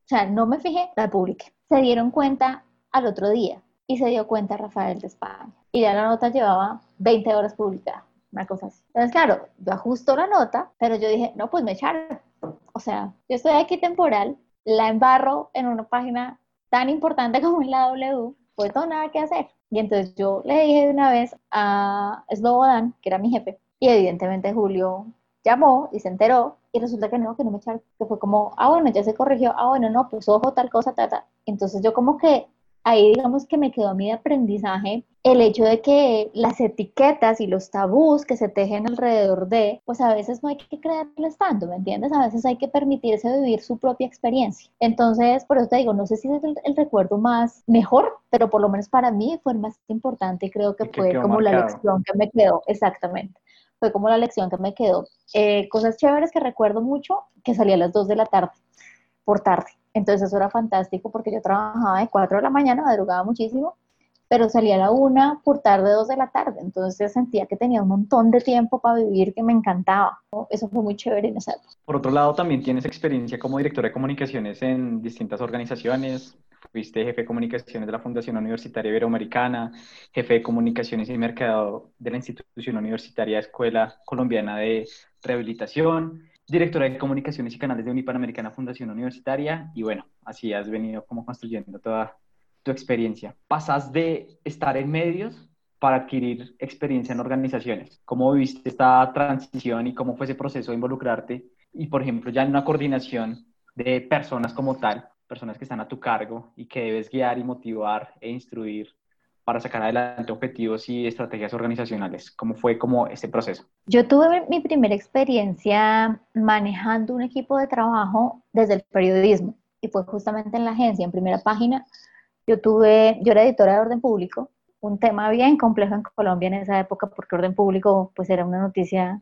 O sea, no me fijé, la publiqué. Se dieron cuenta al otro día y se dio cuenta Rafael de España. Y ya la nota llevaba 20 horas publicada, una cosa así. Entonces, claro, yo ajusto la nota, pero yo dije, no, pues me echaron. O sea, yo estoy aquí temporal, la embarro en una página tan importante como en la W, pues todo nada que hacer. Y entonces yo le dije de una vez a Slobodan, que era mi jefe, y evidentemente Julio llamó y se enteró, y resulta que no, que no me echaron, que fue como, ah, bueno, ya se corrigió, ah, bueno, no, pues ojo, tal cosa, tal, tal. Entonces yo como que ahí digamos que me quedó a mí de aprendizaje el hecho de que las etiquetas y los tabús que se tejen alrededor de, pues a veces no hay que creerles tanto, ¿me entiendes? A veces hay que permitirse vivir su propia experiencia. Entonces, por eso te digo, no sé si es el, el recuerdo más mejor, pero por lo menos para mí fue el más importante y creo que, y que fue como marcado. la lección que me quedó, exactamente. Fue como la lección que me quedó. Eh, cosas chéveres que recuerdo mucho, que salía a las 2 de la tarde, por tarde. Entonces eso era fantástico porque yo trabajaba de 4 de la mañana, madrugaba muchísimo, pero salía a la 1 por tarde, 2 de la tarde. Entonces sentía que tenía un montón de tiempo para vivir que me encantaba. Eso fue muy chévere en esa época. Por otro lado, también tienes experiencia como directora de comunicaciones en distintas organizaciones. Fuiste jefe de comunicaciones de la Fundación Universitaria Iberoamericana, jefe de comunicaciones y mercado de la Institución Universitaria Escuela Colombiana de Rehabilitación, directora de comunicaciones y canales de Unipanamericana Fundación Universitaria y bueno, así has venido como construyendo toda tu experiencia. Pasas de estar en medios para adquirir experiencia en organizaciones. ¿Cómo viviste esta transición y cómo fue ese proceso de involucrarte? Y por ejemplo, ya en una coordinación de personas como tal, personas que están a tu cargo y que debes guiar y motivar e instruir para sacar adelante objetivos y estrategias organizacionales? ¿Cómo fue como ese proceso? Yo tuve mi primera experiencia manejando un equipo de trabajo desde el periodismo y fue justamente en la agencia, en primera página. Yo tuve, yo era editora de orden público, un tema bien complejo en Colombia en esa época porque orden público pues era una noticia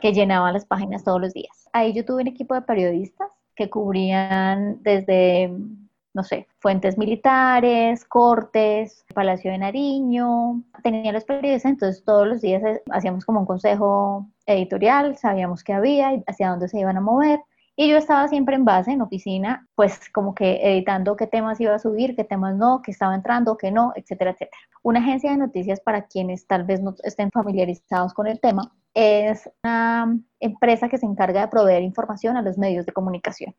que llenaba las páginas todos los días. Ahí yo tuve un equipo de periodistas que cubrían desde, no sé, fuentes militares, cortes, Palacio de Nariño. Tenía los periodistas, entonces todos los días eh, hacíamos como un consejo editorial, sabíamos qué había y hacia dónde se iban a mover. Y yo estaba siempre en base, en oficina, pues como que editando qué temas iba a subir, qué temas no, qué estaba entrando, qué no, etcétera, etcétera. Una agencia de noticias para quienes tal vez no estén familiarizados con el tema es una empresa que se encarga de proveer información a los medios de comunicación.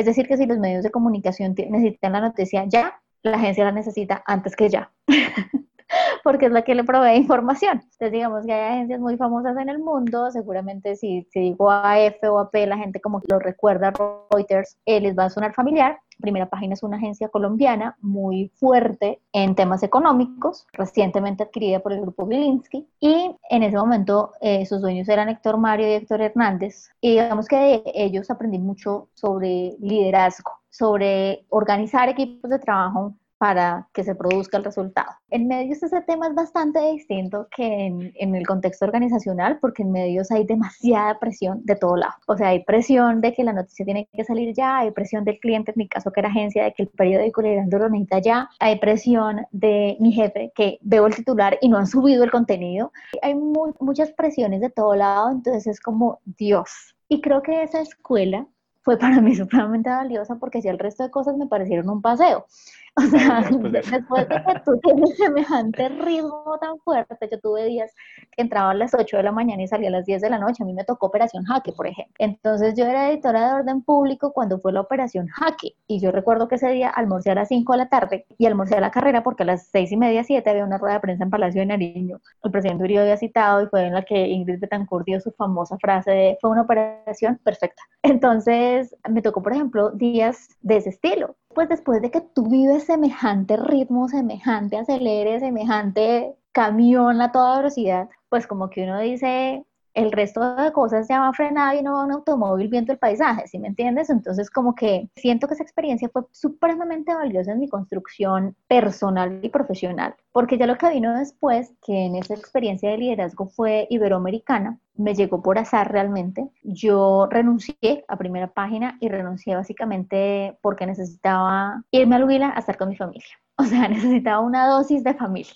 Es decir, que si los medios de comunicación necesitan la noticia ya, la agencia la necesita antes que ya. porque es la que le provee información. Entonces, digamos que hay agencias muy famosas en el mundo, seguramente si, si digo AF o AP, la gente como lo recuerda Reuters, eh, les va a sonar familiar. Primera Página es una agencia colombiana muy fuerte en temas económicos, recientemente adquirida por el grupo Gilinski, y en ese momento eh, sus dueños eran Héctor Mario y Héctor Hernández, y digamos que de ellos aprendí mucho sobre liderazgo, sobre organizar equipos de trabajo para que se produzca el resultado. En medios ese tema es bastante distinto que en, el contexto organizacional porque en medios hay demasiada presión de todo lado. O sea, hay presión de que la noticia tiene que salir ya, hay presión del cliente, en mi caso que era agencia, de que el periódico le lo necesita ya, hay presión de mi jefe que veo el titular y no han subido el contenido. Hay muchas presiones de todo lado, entonces es como Dios. Y creo que esa escuela fue para mí supremamente valiosa porque si el resto de cosas me parecieron un paseo. O sea, después de que tú tienes semejante ritmo tan fuerte, yo tuve días que entraba a las 8 de la mañana y salía a las 10 de la noche. A mí me tocó Operación Jaque, por ejemplo. Entonces yo era editora de orden público cuando fue la Operación Jaque. Y yo recuerdo que ese día almorcé a las 5 de la tarde y almorcé a la carrera porque a las 6 y media, 7 había una rueda de prensa en Palacio de Nariño. El presidente Uribe había citado y fue en la que Ingrid Betancourt dio su famosa frase de fue una operación perfecta. Entonces me tocó, por ejemplo, días de ese estilo pues después de que tú vives semejante ritmo, semejante acelere, semejante camión a toda velocidad, pues como que uno dice, el resto de cosas ya va frenado y no va un automóvil viendo el paisaje, ¿sí me entiendes? Entonces como que siento que esa experiencia fue supremamente valiosa en mi construcción personal y profesional, porque ya lo que vino después, que en esa experiencia de liderazgo fue iberoamericana, me llegó por azar realmente. Yo renuncié a primera página y renuncié básicamente porque necesitaba irme a Huila a estar con mi familia. O sea, necesitaba una dosis de familia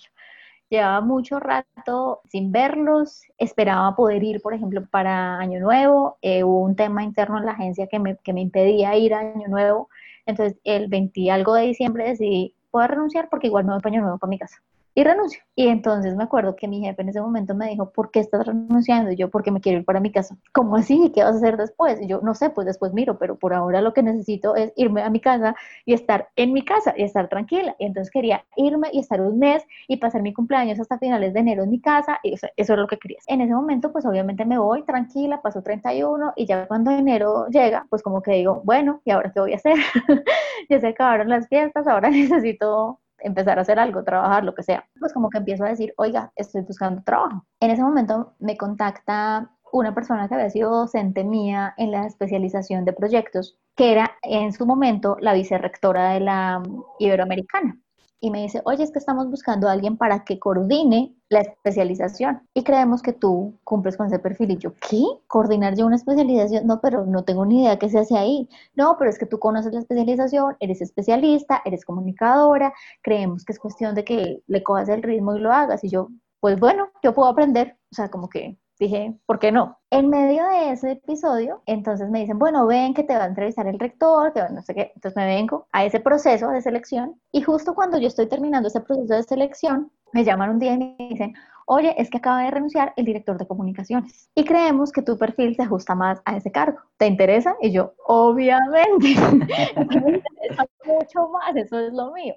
llevaba mucho rato sin verlos, esperaba poder ir, por ejemplo, para Año Nuevo, eh, hubo un tema interno en la agencia que me, que me impedía ir a Año Nuevo, entonces el 20 algo de diciembre decidí poder renunciar porque igual me voy para Año Nuevo para mi casa y renuncio. Y entonces me acuerdo que mi jefe en ese momento me dijo, ¿por qué estás renunciando? Y yo, porque me quiero ir para mi casa. ¿Cómo así? ¿Qué vas a hacer después? Y yo, no sé, pues después miro, pero por ahora lo que necesito es irme a mi casa y estar en mi casa y estar tranquila. Y entonces quería irme y estar un mes y pasar mi cumpleaños hasta finales de enero en mi casa. Y eso, es lo que quería. En ese momento, pues obviamente me voy tranquila, paso 31 y ya cuando enero llega, pues como que digo, bueno, ¿y ahora qué voy a hacer? ya se acabaron las fiestas, ahora necesito empezar a hacer algo, trabajar, lo que sea. Pues como que empiezo a decir, oiga, estoy buscando trabajo. En ese momento me contacta una persona que había sido docente mía en la especialización de proyectos, que era en su momento la vicerrectora de la Iberoamericana y me dice, oye, es que estamos buscando a alguien para que coordine la especialización y creemos que tú cumples con ese perfil. Y yo, ¿qué? ¿Coordinar yo una especialización? No, pero no tengo ni idea qué se hace ahí. No, pero es que tú conoces la especialización, eres especialista, eres comunicadora, creemos que es cuestión de que le cojas el ritmo y lo hagas. Y yo, pues bueno, yo puedo aprender. O sea, como que dije, ¿por qué no? En medio de ese episodio, entonces me dicen, bueno, ven que te va a entrevistar el rector, que no sé qué. Entonces me vengo a ese proceso de selección y justo cuando yo estoy terminando ese proceso de selección, me llaman un día y me dicen, oye, es que acaba de renunciar el director de comunicaciones y creemos que tu perfil se ajusta más a ese cargo. ¿Te interesa? Y yo, obviamente, me interesa mucho más, eso es lo mío.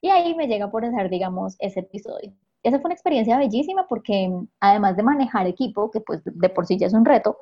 Y ahí me llega por hacer, digamos, ese episodio esa fue una experiencia bellísima porque además de manejar equipo, que pues de por sí ya es un reto,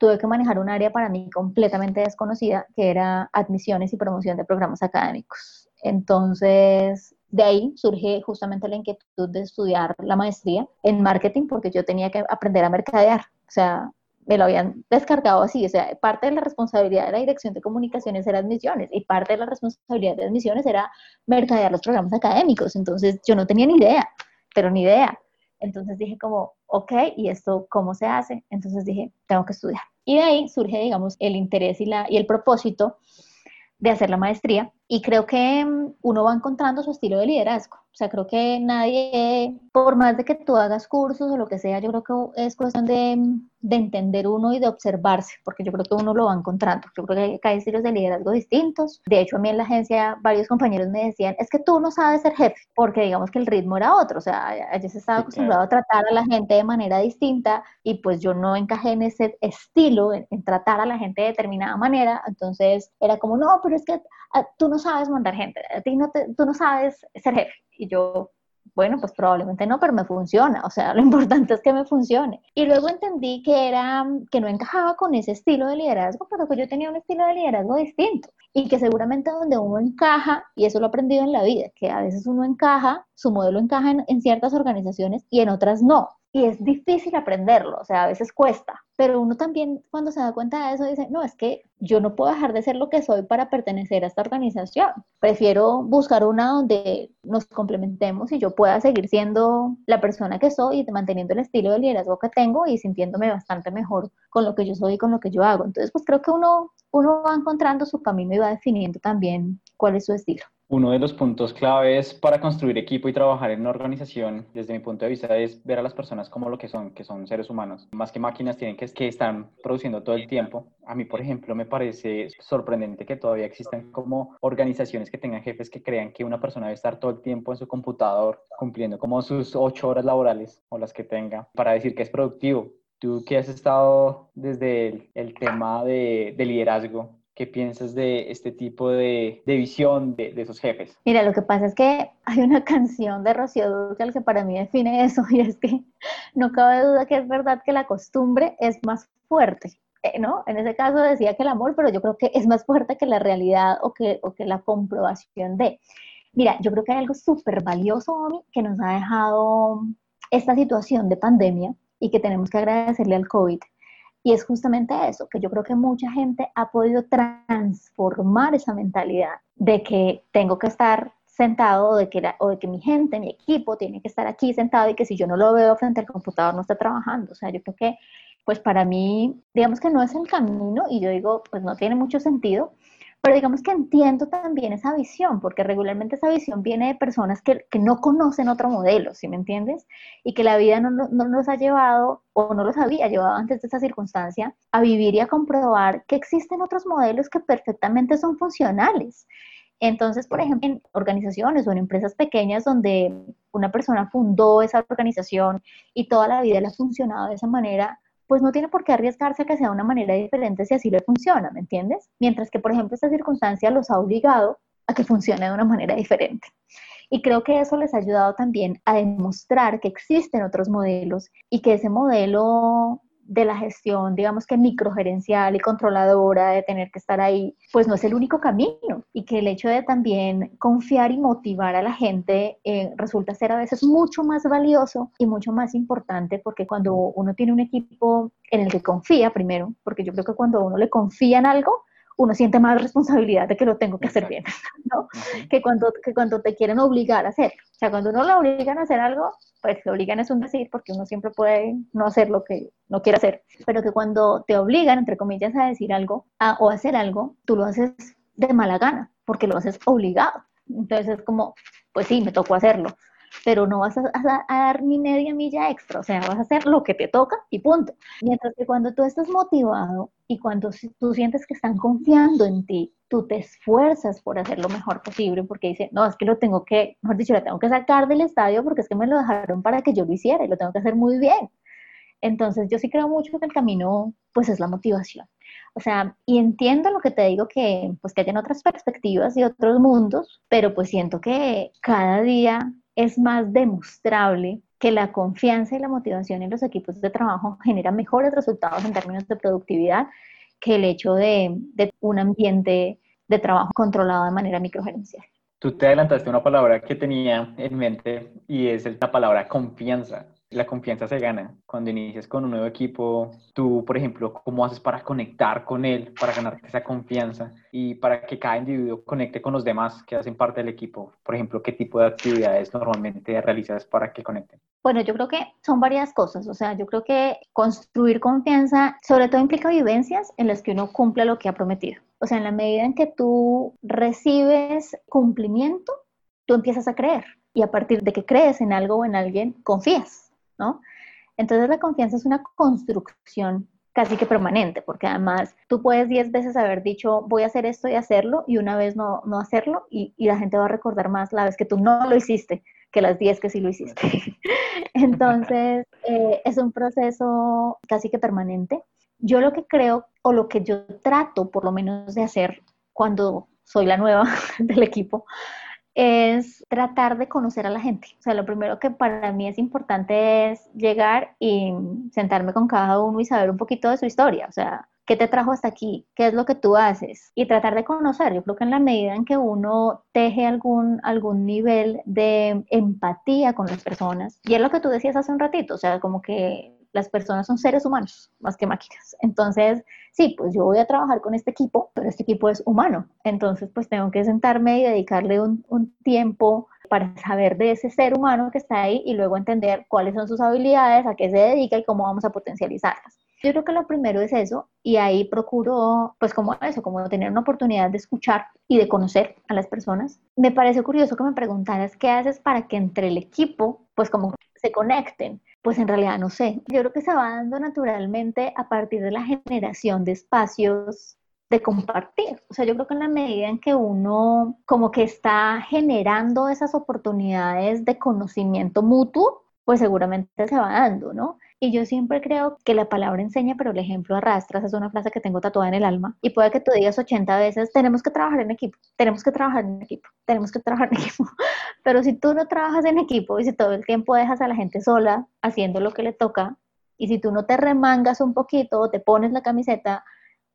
tuve que manejar un área para mí completamente desconocida, que era admisiones y promoción de programas académicos. Entonces, de ahí surge justamente la inquietud de estudiar la maestría en marketing, porque yo tenía que aprender a mercadear. O sea, me lo habían descargado así, o sea, parte de la responsabilidad de la dirección de comunicaciones era admisiones y parte de la responsabilidad de admisiones era mercadear los programas académicos, entonces yo no tenía ni idea pero ni idea. Entonces dije como, ok, ¿y esto cómo se hace? Entonces dije, tengo que estudiar. Y de ahí surge, digamos, el interés y, la, y el propósito de hacer la maestría. Y creo que mm, uno va encontrando su estilo de liderazgo. O sea, creo que nadie, por más de que tú hagas cursos o lo que sea, yo creo que es cuestión de, de entender uno y de observarse, porque yo creo que uno lo va encontrando. Yo creo que hay estilos de liderazgo distintos. De hecho, a mí en la agencia varios compañeros me decían, es que tú no sabes ser jefe, porque digamos que el ritmo era otro. O sea, yo se estaba acostumbrado a tratar a la gente de manera distinta y pues yo no encajé en ese estilo, en, en tratar a la gente de determinada manera. Entonces era como, no, pero es que ah, tú no sabes mandar gente, a ti no te, tú no sabes ser jefe. Y yo, bueno, pues probablemente no, pero me funciona, o sea, lo importante es que me funcione. Y luego entendí que era, que no encajaba con ese estilo de liderazgo, pero que yo tenía un estilo de liderazgo distinto y que seguramente donde uno encaja, y eso lo he aprendido en la vida, que a veces uno encaja, su modelo encaja en, en ciertas organizaciones y en otras no y es difícil aprenderlo, o sea, a veces cuesta, pero uno también cuando se da cuenta de eso dice, no, es que yo no puedo dejar de ser lo que soy para pertenecer a esta organización. Prefiero buscar una donde nos complementemos y yo pueda seguir siendo la persona que soy y manteniendo el estilo de liderazgo que tengo y sintiéndome bastante mejor con lo que yo soy y con lo que yo hago. Entonces, pues creo que uno, uno va encontrando su camino y va definiendo también cuál es su estilo. Uno de los puntos claves para construir equipo y trabajar en una organización, desde mi punto de vista, es ver a las personas como lo que son, que son seres humanos. Más que máquinas, tienen que, que están produciendo todo el tiempo. A mí, por ejemplo, me parece sorprendente que todavía existan como organizaciones que tengan jefes que crean que una persona debe estar todo el tiempo en su computador cumpliendo como sus ocho horas laborales o las que tenga para decir que es productivo. Tú que has estado desde el, tema de, de liderazgo, ¿Qué piensas de este tipo de, visión de, esos jefes? Mira, lo que pasa es que hay una canción de Rocío Dúrcal que para mí define eso y es que no cabe duda que es verdad que la costumbre es más fuerte. Eh, ¿no? En ese caso decía que el amor, pero yo creo que es más fuerte que la realidad o que, o que la comprobación de. Mira, yo creo que hay algo súper valioso, que nos ha dejado esta situación de pandemia y que tenemos que agradecerle al COVID y es justamente eso, que yo creo que mucha gente ha podido transformar esa mentalidad de que tengo que estar sentado o de, que o de que mi gente, mi equipo tiene que estar aquí sentado y que si yo no lo veo frente al computador no está trabajando. O sea, yo creo que pues para mí, digamos que no es el camino y yo digo, pues no tiene mucho sentido, pero digamos que entiendo también esa visión, porque regularmente esa visión viene de personas que, que no conocen otro modelo, ¿sí me entiendes? Y que la vida no, no, no, ha llevado, o no los había llevado antes de esa circunstancia, a vivir y a comprobar que existen otros modelos que perfectamente son funcionales. Entonces, por ejemplo, en organizaciones o en empresas pequeñas donde una persona fundó esa organización y toda la vida le ha funcionado de esa manera, pues no tiene por qué arriesgarse a que sea de una manera diferente si así le funciona, ¿me entiendes? Mientras que, por ejemplo, esta circunstancia los ha obligado a que funcione de una manera diferente. Y creo que eso les ha ayudado también a demostrar que existen otros modelos y que ese modelo de la gestión, digamos que microgerencial y controladora, de tener que estar ahí, pues no es el único camino. Y que el hecho de también confiar y motivar a la gente eh, resulta ser a veces mucho más valioso y mucho más importante porque cuando uno tiene un equipo en el que confía primero, porque yo creo que cuando uno le confía en algo, uno siente más responsabilidad de que lo tengo que hacer bien, ¿no? Que cuando, que cuando te quieren obligar a hacer. O sea, cuando uno le obligan a hacer algo, pues te obligan es un decir, porque uno siempre puede no hacer lo que no quiere hacer, pero que cuando te obligan, entre comillas, a decir algo a, o hacer algo, tú lo haces de mala gana, porque lo haces obligado. Entonces es como, pues sí, me tocó hacerlo, pero no vas a, a, a, dar ni media milla extra, o sea, vas a hacer lo que te toca y punto. Mientras que cuando tú estás motivado y cuando tú sientes que están confiando en ti, tú te esfuerzas por hacer lo mejor posible porque dices, no, es que lo tengo que, mejor dicho, lo tengo que sacar del estadio porque es que me lo dejaron para que yo lo hiciera y lo tengo que hacer muy bien. Entonces yo sí creo mucho que el camino pues es la motivación. O sea, y entiendo lo que te digo que pues que hayan otras perspectivas y otros mundos, pero pues siento que cada día es más demostrable que la confianza y la motivación en los equipos de trabajo generan mejores resultados en términos de productividad que el hecho de, de un ambiente de trabajo controlado de manera microgerencial. Tú te adelantaste una palabra que tenía en mente y es la palabra confianza. La confianza se gana. Cuando inicias con un nuevo equipo, tú, por ejemplo, ¿cómo haces para conectar con él, para ganarte esa confianza y para que cada individuo conecte con los demás que hacen parte del equipo? Por ejemplo, ¿qué tipo de actividades normalmente realizas para que conecten? Bueno, yo creo que son varias cosas. O sea, yo creo que construir confianza sobre todo implica vivencias en las que uno cumple lo que ha prometido. O sea, en la medida en que tú recibes cumplimiento, tú empiezas a creer. Y a partir de que crees en algo o en alguien, confías, ¿no? Entonces la confianza es una construcción casi que permanente, porque además tú puedes diez veces haber dicho voy a hacer esto y hacerlo y una vez no, no hacerlo y, y la gente va a recordar más la vez que tú no lo hiciste que las diez que sí lo hiciste. Entonces eh, es un proceso casi que permanente. Yo lo que creo o lo que yo trato por lo menos de hacer cuando soy la nueva del equipo es tratar de conocer a la gente. O sea, lo primero que para mí es importante es llegar y sentarme con cada uno y saber un poquito de su historia. O sea, ¿qué te trajo hasta aquí? ¿Qué es lo que tú haces? Y tratar de conocer. Yo creo que en la medida en que uno teje algún, algún nivel de empatía con las personas, y es lo que tú decías hace un ratito, o sea, como que las personas son seres humanos más que máquinas. Entonces, sí, pues yo voy a trabajar con este equipo, pero este equipo es humano. Entonces, pues tengo que sentarme y dedicarle un, un tiempo para saber de ese ser humano que está ahí y luego entender cuáles son sus habilidades, a qué se dedica y cómo vamos a potencializarlas. Yo creo que lo primero es eso y ahí procuro, pues como eso, como tener una oportunidad de escuchar y de conocer a las personas. Me parece curioso que me preguntaras qué haces para que entre el equipo, pues como se conecten. Pues en realidad no sé. Yo creo que se va dando naturalmente a partir de la generación de espacios de compartir. O sea, yo creo que en la medida en que uno como que está generando esas oportunidades de conocimiento mutuo, pues seguramente se va dando, ¿no? Y yo siempre creo que la palabra enseña, pero el ejemplo arrastra. Esa es una frase que tengo tatuada en el alma. Y puede que tú digas 80 veces, tenemos que trabajar en equipo, tenemos que trabajar en equipo, tenemos que trabajar en equipo. Pero si tú no trabajas en equipo y si todo el tiempo dejas a la gente sola haciendo lo que le toca, y si tú no te remangas un poquito o te pones la camiseta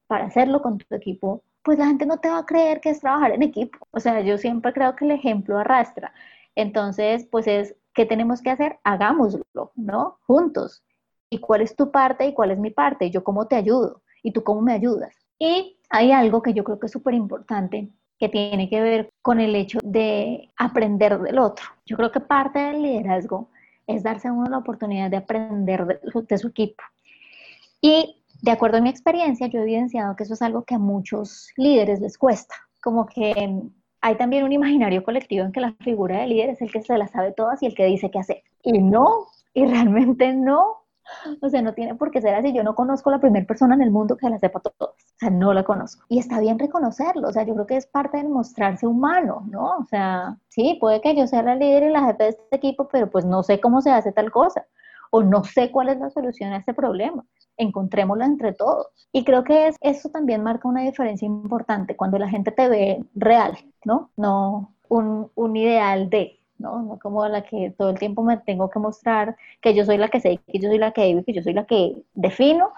para hacerlo con tu equipo, pues la gente no te va a creer que es trabajar en equipo. O sea, yo siempre creo que el ejemplo arrastra. Entonces, pues es, ¿qué tenemos que hacer? Hagámoslo, ¿no? Juntos y cuál es tu parte y cuál es mi parte, yo cómo te ayudo y tú cómo me ayudas. Y hay algo que yo creo que es súper importante que tiene que ver con el hecho de aprender del otro. Yo creo que parte del liderazgo es darse a uno la oportunidad de aprender de, su equipo. Y de acuerdo a mi experiencia, yo he evidenciado que eso es algo que a muchos líderes les cuesta, como que hay también un imaginario colectivo en que la figura de líder es el que se la sabe todas y el que dice qué hacer. Y no, y realmente no, O sea, no tiene por qué ser así. Yo no conozco la primera persona en el mundo que la sepa todas. O sea, no la conozco. Y está bien reconocerlo. O sea, yo creo que es parte de mostrarse humano, ¿no? O sea, sí, puede que yo sea la líder y la jefe de este equipo, pero pues no sé cómo se hace tal cosa. O no sé cuál es la solución a este problema. Encontrémosla entre todos. Y creo que es, eso también marca una diferencia importante cuando la gente te ve real, ¿no? No un ideal de, ¿no? No como la que todo el tiempo me tengo que mostrar que yo soy la que sé, que yo soy la que vivo, que yo soy la que defino.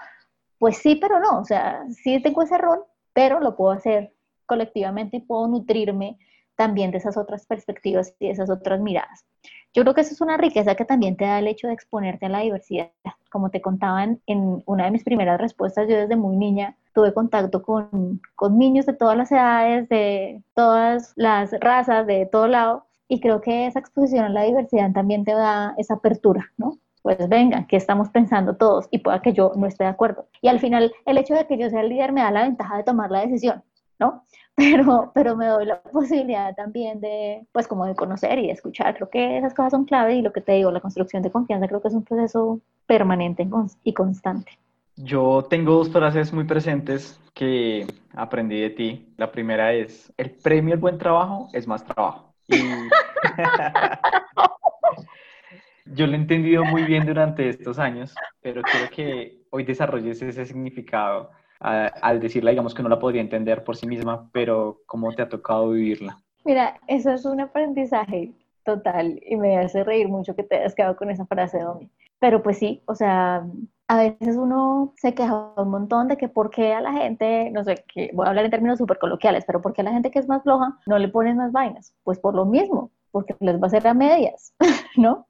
Pues sí, pero no, o sea, sí tengo ese rol, pero lo puedo hacer colectivamente y puedo nutrirme también de esas otras perspectivas y de esas otras miradas. Yo creo que eso es una riqueza que también te da el hecho de exponerte a la diversidad. Como te contaban en una de mis primeras respuestas, yo desde muy niña tuve contacto con, con niños de todas las edades, de todas las razas, de todo lado, y creo que esa exposición a la diversidad también te da esa apertura, ¿no? Pues venga, ¿qué estamos pensando todos? Y pueda que yo no esté de acuerdo. Y al final, el hecho de que yo sea el líder me da la ventaja de tomar la decisión, ¿no? Pero, pero me doy la posibilidad también de, pues como de conocer y de escuchar. Creo que esas cosas son clave y lo que te digo, la construcción de confianza creo que es un proceso permanente y constante. Yo tengo dos frases muy presentes que aprendí de ti. La primera es, el premio al buen trabajo es más trabajo. Yo lo he entendido muy bien durante estos años, pero quiero que hoy desarrolles ese significado al decirla, digamos que no la podría entender por sí misma, pero cómo te ha tocado vivirla. Mira, eso es un aprendizaje total y me hace reír mucho que te hayas quedado con esa frase, Domi. Pero pues sí, o sea, a veces uno se queja un montón de que por qué a la gente, no sé, que voy a hablar en términos súper coloquiales, pero por qué a la gente que es más floja no le ponen más vainas. Pues por lo mismo, porque les va a hacer a medias, ¿no?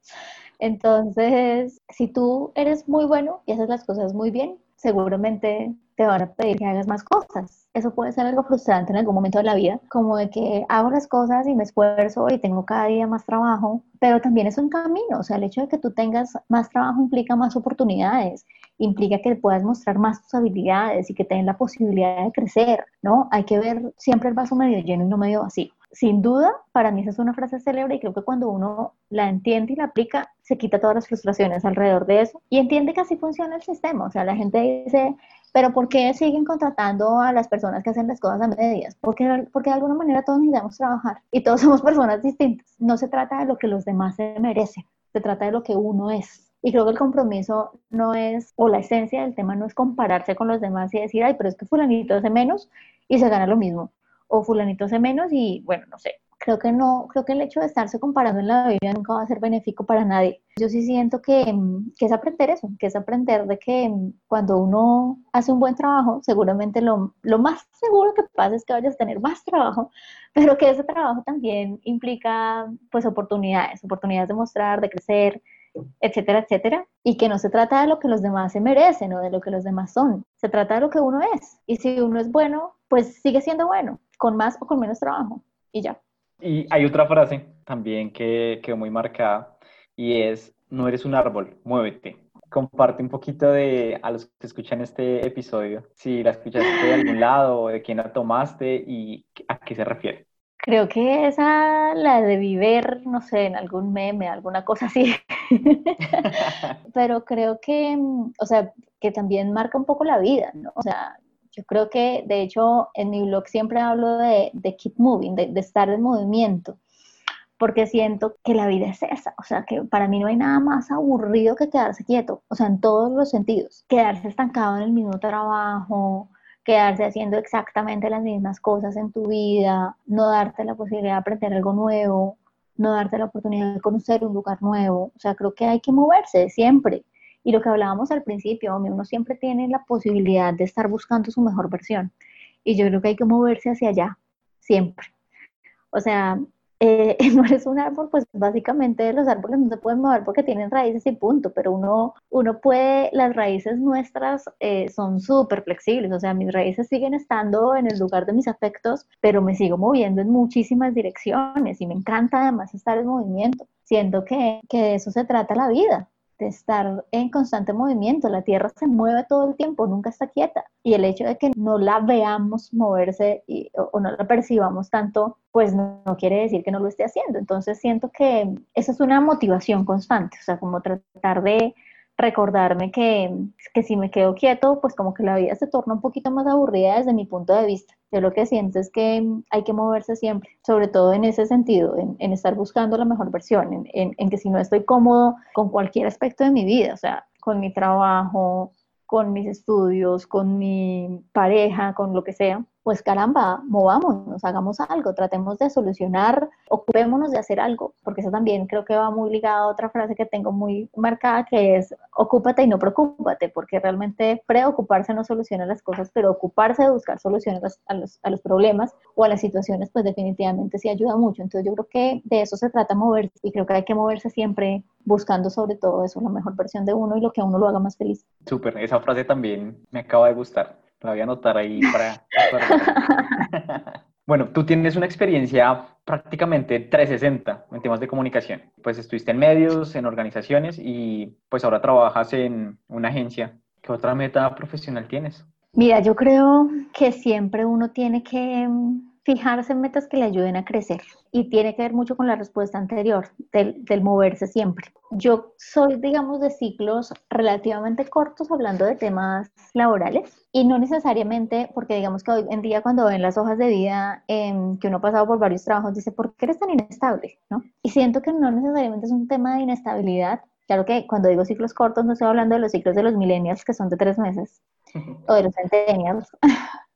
Entonces, si tú eres muy bueno y haces las cosas muy bien, seguramente te van a pedir que hagas más cosas. Eso puede ser algo frustrante en algún momento de la vida, como de que hago las cosas y me esfuerzo y tengo cada día más trabajo, pero también es un camino, o sea, el hecho de que tú tengas más trabajo implica más oportunidades, implica que puedas mostrar más tus habilidades y que tengas la posibilidad de crecer, ¿no? Hay que ver siempre el vaso medio lleno y no medio vacío sin duda, para mí esa es una frase célebre y creo que cuando uno la entiende y la aplica, se quita todas las frustraciones alrededor de eso y entiende que así funciona el sistema. O sea, la gente dice, pero ¿por qué siguen contratando a las personas que hacen las cosas a medias? Porque, porque de alguna manera todos necesitamos trabajar y todos somos personas distintas. No se trata de lo que los demás se merecen, se trata de lo que uno es. Y creo que el compromiso no es, o la esencia del tema no es compararse con los demás y decir, ay, pero es que fulanito hace menos y se gana lo mismo o fulanito hace menos y bueno, no sé. Creo que no, creo que el hecho de estarse comparando en la vida nunca va a ser benéfico para nadie. Yo sí siento que, mm, que es aprender eso, que es aprender de que mm, cuando uno hace un buen trabajo, seguramente lo, lo más seguro que pasa es que vayas a tener más trabajo, pero que ese trabajo también implica pues oportunidades, oportunidades de mostrar, de crecer, etcétera, etcétera, y que no se trata de lo que los demás se merecen o de lo que los demás son, se trata de lo que uno es. Y si uno es bueno, pues sigue siendo bueno con más o con menos trabajo y ya. Y hay otra frase también que quedó muy marcada y es, no eres un árbol, muévete. Comparte un poquito de a los que escuchan este episodio, si la escuchaste de algún lado, de quién la tomaste y a qué se refiere. Creo que esa la de vivir, no sé, en algún meme, alguna cosa así. Pero creo que, o sea, que también marca un poco la vida, ¿no? O sea, yo creo que, de hecho, en mi blog siempre hablo de, keep moving, de, de, estar en movimiento, porque siento que la vida es esa, o sea, que para mí no hay nada más aburrido que quedarse quieto, o sea, en todos los sentidos, quedarse estancado en el mismo trabajo, quedarse haciendo exactamente las mismas cosas en tu vida, no darte la posibilidad de aprender algo nuevo, no darte la oportunidad de conocer un lugar nuevo, o sea, creo que hay que moverse siempre y lo que hablábamos al principio, uno siempre tiene la posibilidad de estar buscando su mejor versión. Y yo creo que hay que moverse hacia allá, siempre. O sea, eh, no eres un árbol, pues básicamente los árboles no se pueden mover porque tienen raíces y punto, pero uno, uno puede, las raíces nuestras eh, son súper flexibles, o sea, mis raíces siguen estando en el lugar de mis afectos, pero me sigo moviendo en muchísimas direcciones y me encanta además estar en movimiento, siendo que, que de eso se trata la vida, estar en constante movimiento. La Tierra se mueve todo el tiempo, nunca está quieta. Y el hecho de que no la veamos moverse o, no la percibamos tanto, pues no, no, quiere decir que no lo esté haciendo. Entonces siento que esa es una motivación constante, o sea, como tratar de recordarme que, que si me quedo quieto, pues como que la vida se torna un poquito más aburrida desde mi punto de vista. Yo lo que siento es que hay que moverse siempre, sobre todo en ese sentido, en, en estar buscando la mejor versión, en, en, en que si no estoy cómodo con cualquier aspecto de mi vida, o sea, con mi trabajo, con mis estudios, con mi pareja, con lo que sea, pues caramba, movámonos, hagamos algo, tratemos de solucionar, ocupémonos de hacer algo, porque eso también creo que va muy ligado a otra frase que tengo muy marcada, que es ocúpate y no preocúpate, porque realmente preocuparse no soluciona las cosas, pero ocuparse de buscar soluciones a los, a los problemas o a las situaciones, pues definitivamente sí ayuda mucho. Entonces yo creo que de eso se trata moverse y creo que hay que moverse siempre buscando sobre todo eso, la mejor versión de uno y lo que a uno lo haga más feliz. Súper, esa frase también me acaba de gustar. La voy a anotar ahí para... bueno, tú tienes una experiencia prácticamente 360 en temas de comunicación. Pues estuviste en medios, en organizaciones y pues ahora trabajas en una agencia. ¿Qué otra meta profesional tienes? Mira, yo creo que siempre uno tiene que fijarse en metas que le ayuden a crecer y tiene que ver mucho con la respuesta anterior, del, del, moverse siempre. Yo soy, digamos, de ciclos relativamente cortos hablando de temas laborales y no necesariamente porque digamos que hoy en día cuando ven las hojas de vida eh, que uno ha pasado por varios trabajos, dice, ¿por qué eres tan inestable? ¿no? Y siento que no necesariamente es un tema de inestabilidad. Claro que cuando digo ciclos cortos no estoy hablando de los ciclos de los millennials que son de tres meses o de los centennials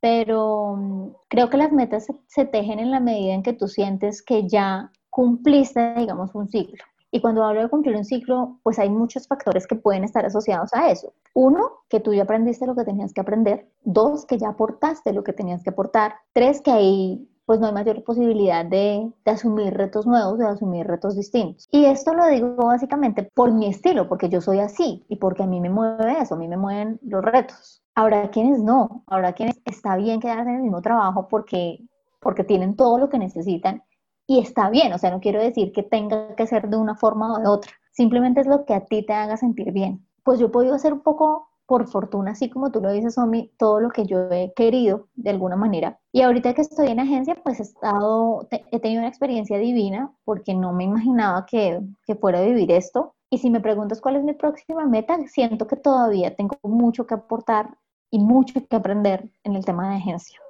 pero mm, creo que las metas se, tejen en la medida en que tú sientes que ya cumpliste, digamos, un ciclo. Y cuando hablo de cumplir un ciclo, pues hay muchos factores que pueden estar asociados a eso. Uno, que tú ya aprendiste lo que tenías que aprender. Dos, que ya aportaste lo que tenías que aportar. Tres, que hay pues no hay mayor posibilidad de, asumir retos nuevos, de asumir retos distintos. Y esto lo digo básicamente por mi estilo, porque yo soy así y porque a mí me mueve eso, a mí me mueven los retos. Habrá quienes no, habrá quienes está bien quedarse en el mismo trabajo porque, porque tienen todo lo que necesitan y está bien, o sea, no quiero decir que tenga que ser de una forma o de otra, simplemente es lo que a ti te haga sentir bien. Pues yo he podido hacer un poco, por fortuna, así como tú lo dices, Omi, todo lo que yo he querido de alguna manera. Y ahorita que estoy en agencia, pues he, he tenido una experiencia divina porque no me imaginaba que, que fuera a vivir esto. Y si me preguntas cuál es mi próxima meta, siento que todavía tengo mucho que aportar y mucho que aprender en el tema de agencia.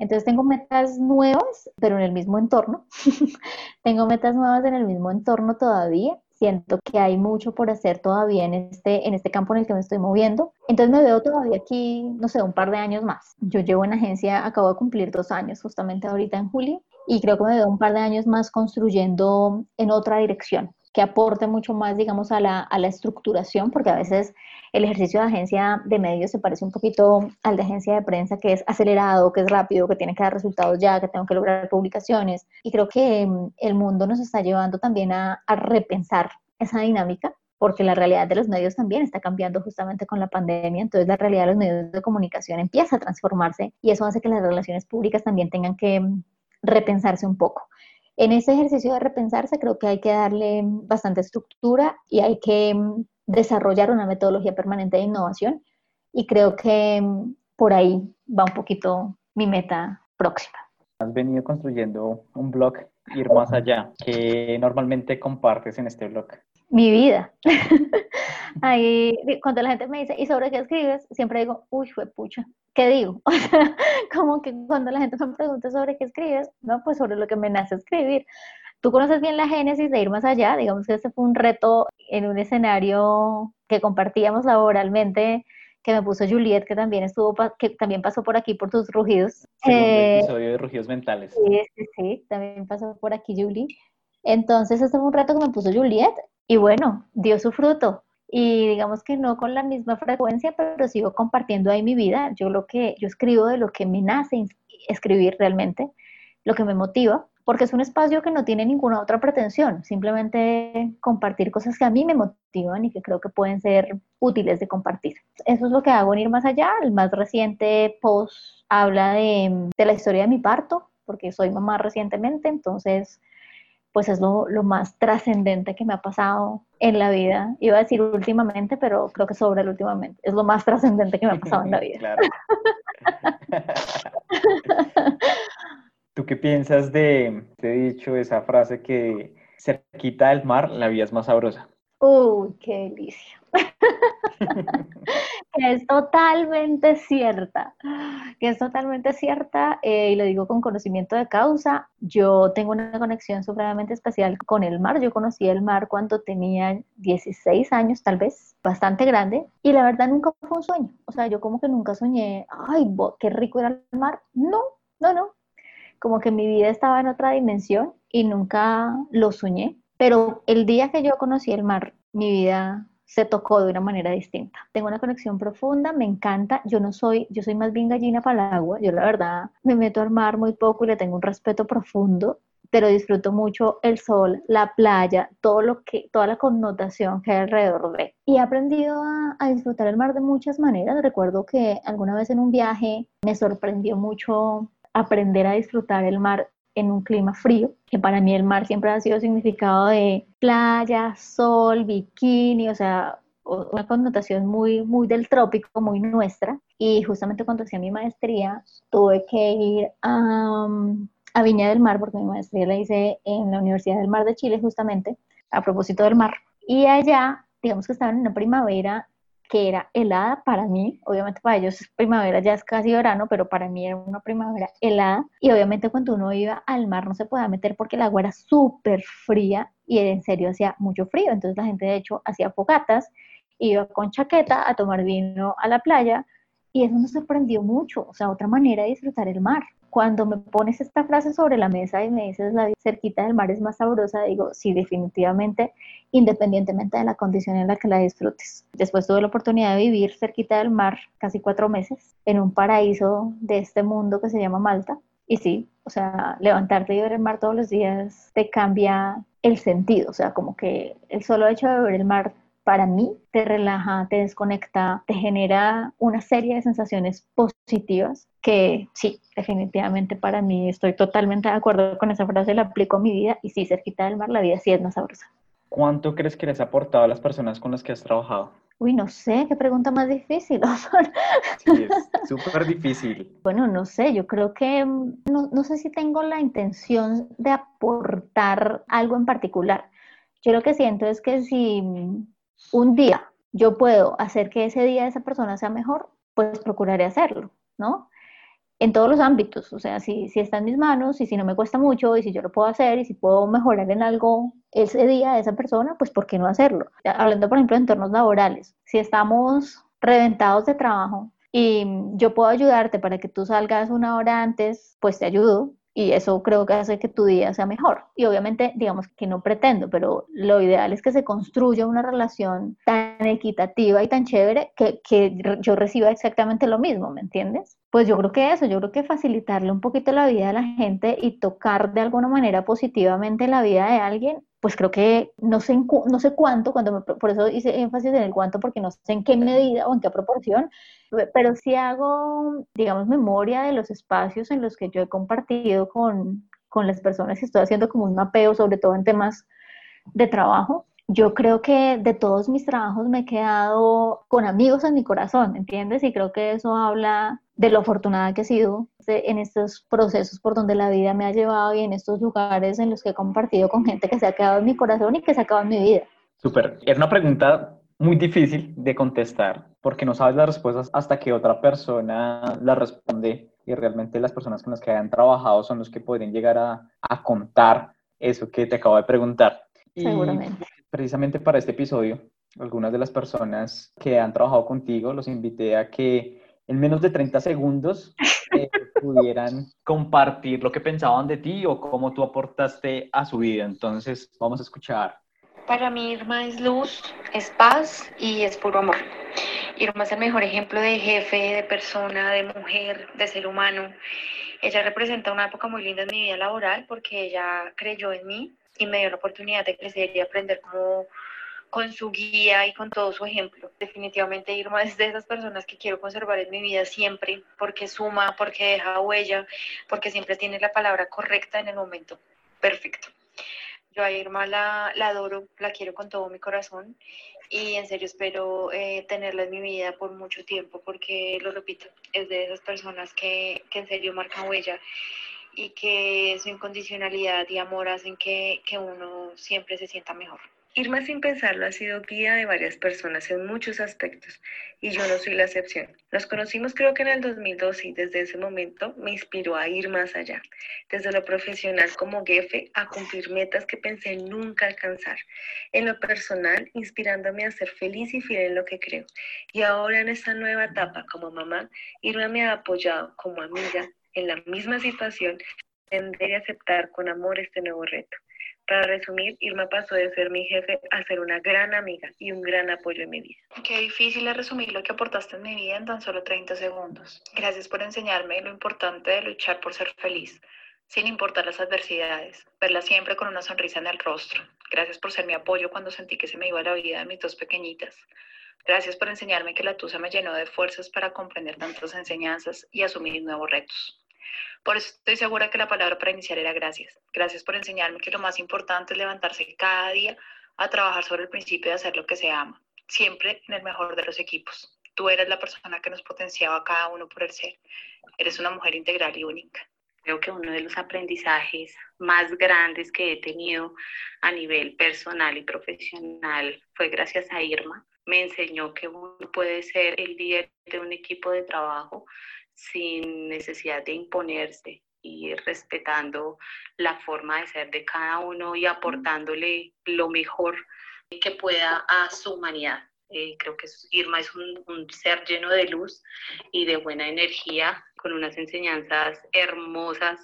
Entonces tengo metas nuevas, pero en el mismo entorno. tengo metas nuevas en el mismo entorno todavía. Siento que hay mucho por hacer todavía en este, en este campo en el que me estoy moviendo. Entonces me veo todavía aquí, no sé, un par de años más. Yo llevo en agencia, acabo de cumplir dos años justamente ahorita en julio y creo que me veo un par de años más construyendo en otra dirección que aporte mucho más, digamos, a la, a la estructuración, porque a veces el ejercicio de agencia de medios se parece un poquito al de agencia de prensa, que es acelerado, que es rápido, que tiene que dar resultados ya, que tengo que lograr publicaciones. Y creo que mm, el mundo nos está llevando también a, a repensar esa dinámica porque la realidad de los medios también está cambiando justamente con la pandemia, entonces la realidad de los medios de comunicación empieza a transformarse y eso hace que las relaciones públicas también tengan que mm, repensarse un poco. En ese ejercicio de repensarse creo que hay que darle bastante estructura y hay que mm, desarrollar una metodología permanente de innovación y creo que mm, por ahí va un poquito mi meta próxima. Has venido construyendo un blog Ir Más Allá, que normalmente compartes en este blog. Mi vida. Ahí, cuando la gente me dice, ¿y sobre qué escribes? Siempre digo, uy, fue pucha, ¿qué digo? O sea, como que cuando la gente me pregunta sobre qué escribes, no, pues sobre lo que me nace escribir. Tú conoces bien la génesis de ir más allá, digamos que ese fue un reto en un escenario que compartíamos laboralmente, que me puso Juliet, que también estuvo, que también pasó por aquí por tus rugidos. Eh, episodio de rugidos mentales. Sí, sí, sí, también pasó por aquí Julie. Entonces, este fue un reto que me puso Juliet y bueno, dio su fruto y digamos que no con la misma frecuencia, pero sigo compartiendo ahí mi vida. Yo lo que yo escribo de lo que me nace escribir realmente, lo que me motiva, porque es un espacio que no tiene ninguna otra pretensión, simplemente compartir cosas que a mí me motivan y que creo que pueden ser útiles de compartir. Eso es lo que hago en ir más allá. El más reciente post habla de, de la historia de mi parto, porque soy mamá recientemente, entonces pues es lo, más trascendente que me ha pasado en la vida. Iba a decir últimamente, pero creo que sobre el últimamente. Es lo más trascendente que me ha pasado en la vida. Claro. ¿Tú qué piensas de, te he dicho, esa frase que cerquita del mar la vida es más sabrosa? Uy, qué delicia. que es totalmente cierta, que es totalmente cierta eh, y lo digo con conocimiento de causa. Yo tengo una conexión supremamente especial con el mar. Yo conocí el mar cuando tenía 16 años, tal vez, bastante grande, y la verdad nunca fue un sueño. O sea, yo como que nunca soñé, ay, qué rico era el mar. No, no, no. Como que mi vida estaba en otra dimensión y nunca lo soñé. Pero el día que yo conocí el mar, mi vida se tocó de una manera distinta. Tengo una conexión profunda, me encanta. Yo no soy, yo soy más bien gallina para el agua. Yo la verdad me meto al mar muy poco y le tengo un respeto profundo, pero disfruto mucho el sol, la playa, todo lo que, toda la connotación que hay alrededor de. Y he aprendido a, a disfrutar el mar de muchas maneras. Recuerdo que alguna vez en un viaje me sorprendió mucho aprender a disfrutar el mar en un clima frío, que para mí el mar siempre ha sido significado de playa, sol, bikini, o sea, una connotación muy, muy del trópico, muy nuestra. Y justamente cuando hacía mi maestría, tuve que ir a, a Viña del Mar, porque mi maestría la hice en la Universidad del Mar de Chile, justamente, a propósito del mar. Y allá, digamos que estaba en una primavera que era helada para mí, obviamente para ellos primavera ya es casi verano, pero para mí era una primavera helada. Y obviamente cuando uno iba al mar no se podía meter porque el agua era súper fría y en serio hacía mucho frío, entonces la gente de hecho hacía fogatas, iba con chaqueta a tomar vino a la playa y eso nos sorprendió mucho, o sea, otra manera de disfrutar el mar cuando me pones esta frase sobre la mesa y me dices la cerquita del mar es más sabrosa, digo, sí, definitivamente, independientemente de la condición en la que la disfrutes. Después tuve la oportunidad de vivir cerquita del mar casi cuatro meses en un paraíso de este mundo que se llama Malta. Y sí, o sea, levantarte y ver el mar todos los días te cambia el sentido, o sea, como que el solo hecho de ver el mar para mí te relaja, te desconecta, te genera una serie de sensaciones positivas que sí, definitivamente para mí estoy totalmente de acuerdo con esa frase, la aplico a mi vida y sí, cerquita del mar la vida sí es más sabrosa. ¿Cuánto crees que les ha aportado a las personas con las que has trabajado? Uy, no sé, qué pregunta más difícil. sí, es súper difícil. Bueno, no sé, yo creo que mm, no, no sé si tengo la intención de aportar algo en particular. Yo lo que siento es que si un día yo puedo hacer que ese día esa persona sea mejor, pues procuraré hacerlo, ¿no? en todos los ámbitos, o sea, si, si está en mis manos y si no me cuesta mucho y si yo lo puedo hacer y si puedo mejorar en algo ese día de esa persona, pues ¿por qué no hacerlo? Hablando, por ejemplo, de entornos laborales, si estamos reventados de trabajo y yo puedo ayudarte para que tú salgas una hora antes, pues te ayudo, y eso creo que hace que tu día sea mejor. Y obviamente, digamos que no pretendo, pero lo ideal es que se construya una relación tan equitativa y tan chévere que, que yo reciba exactamente lo mismo, ¿me entiendes? Pues yo creo que eso, yo creo que facilitarle un poquito la vida a la gente y tocar de alguna manera positivamente la vida de alguien pues creo que no sé, no sé cuánto, cuando por eso hice énfasis en el cuánto, porque no sé en qué medida o en qué proporción, pero sí hago, digamos, memoria de los espacios en los que yo he compartido con, con las personas y estoy haciendo como un mapeo, sobre todo en temas de trabajo. Yo creo que de todos mis trabajos me he quedado con amigos en mi corazón, ¿entiendes? Y creo que eso habla de lo afortunada que he sido en estos procesos por donde la vida me ha llevado y en estos lugares en los que he compartido con gente que se ha quedado en mi corazón y que se ha quedado en mi vida. Súper. Es una pregunta muy difícil de contestar porque no sabes las respuestas hasta que otra persona la responde y realmente las personas con las que hayan trabajado son los que podrían llegar a, a contar eso que te acabo de preguntar. Seguramente. Y precisamente para este episodio, algunas de las personas que han trabajado contigo los invité a que en menos de 30 segundos eh, pudieran compartir lo que pensaban de ti o cómo tú aportaste a su vida. Entonces, vamos a escuchar. Para mí Irma es luz, es paz y es puro amor. Irma es el mejor ejemplo de jefe, de persona, de mujer, de ser humano. Ella representa una época muy linda en mi vida laboral porque ella creyó en mí y me dio la oportunidad de crecer y aprender cómo con su guía y con todo su ejemplo. Definitivamente Irma es de esas personas que quiero conservar en mi vida siempre, porque suma, porque deja huella, porque siempre tiene la palabra correcta en el momento perfecto. Yo a Irma la, adoro, la quiero con todo mi corazón y en serio espero eh, tenerla en mi vida por mucho tiempo porque, lo repito, es de esas personas que, que en serio marcan huella y que su incondicionalidad y amor hacen que, que uno siempre se sienta mejor. Irma sin pensarlo ha sido guía de varias personas en muchos aspectos y yo no soy la excepción. Nos conocimos creo que en el 2012 y desde ese momento me inspiró a ir más allá, desde lo profesional como jefe a cumplir metas que pensé nunca alcanzar, en lo personal inspirándome a ser feliz y fiel en lo que creo. Y ahora en esta nueva etapa como mamá, Irma me ha apoyado como amiga en la misma situación, entender y aceptar con amor este nuevo reto. Para resumir, Irma pasó de ser mi jefe a ser una gran amiga y un gran apoyo en mi vida. Qué difícil es resumir lo que aportaste en mi vida en tan solo 30 segundos. Gracias por enseñarme lo importante de luchar por ser feliz, sin importar las adversidades, verla siempre con una sonrisa en el rostro. Gracias por ser mi apoyo cuando sentí que se me iba la vida de mis dos pequeñitas. Gracias por enseñarme que la tusa me llenó de fuerzas para comprender tantas enseñanzas y asumir nuevos retos. Por eso estoy segura que la palabra para iniciar era gracias. Gracias por enseñarme que lo más importante es levantarse cada día a trabajar sobre el principio de hacer lo que se ama, siempre en el mejor de los equipos. Tú eres la persona que nos potenciaba cada uno por el ser. Eres una mujer integral y única. Creo que uno de los aprendizajes más grandes que he tenido a nivel personal y profesional fue gracias a Irma. Me enseñó que uno puede ser el líder de un equipo de trabajo sin necesidad de imponerse y respetando la forma de ser de cada uno y aportándole lo mejor que pueda a su humanidad. Eh, creo que Irma es un, un, ser lleno de luz y de buena energía, con unas enseñanzas hermosas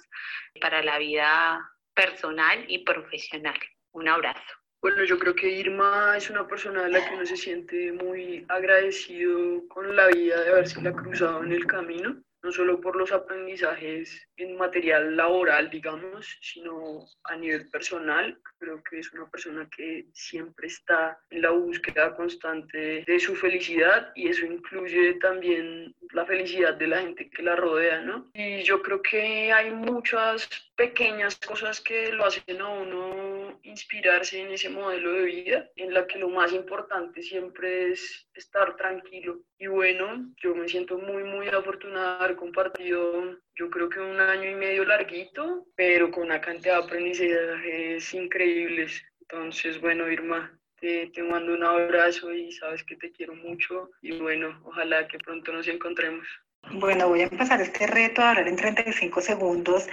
para la vida personal y profesional. Un abrazo. Bueno, yo creo que Irma es una persona a la que uno se siente muy agradecido con la vida de haberse la cruzado en el camino no solo por los aprendizajes en material laboral, digamos, sino a nivel personal. Creo que es una persona que siempre está en la búsqueda constante de su felicidad y eso incluye también la felicidad de la gente que la rodea, ¿no? Y yo creo que hay muchas pequeñas cosas que lo hacen a uno inspirarse en ese modelo de vida, en la que lo más importante siempre es estar tranquilo. Y bueno, yo me siento muy, muy afortunada de haber compartido, yo creo que un año y medio larguito, pero con una cantidad de aprendizajes increíbles. Entonces, bueno, Irma, te, te mando un abrazo y sabes que te quiero mucho y bueno, ojalá que pronto nos encontremos. Bueno, voy a empezar este reto a hablar en 35 segundos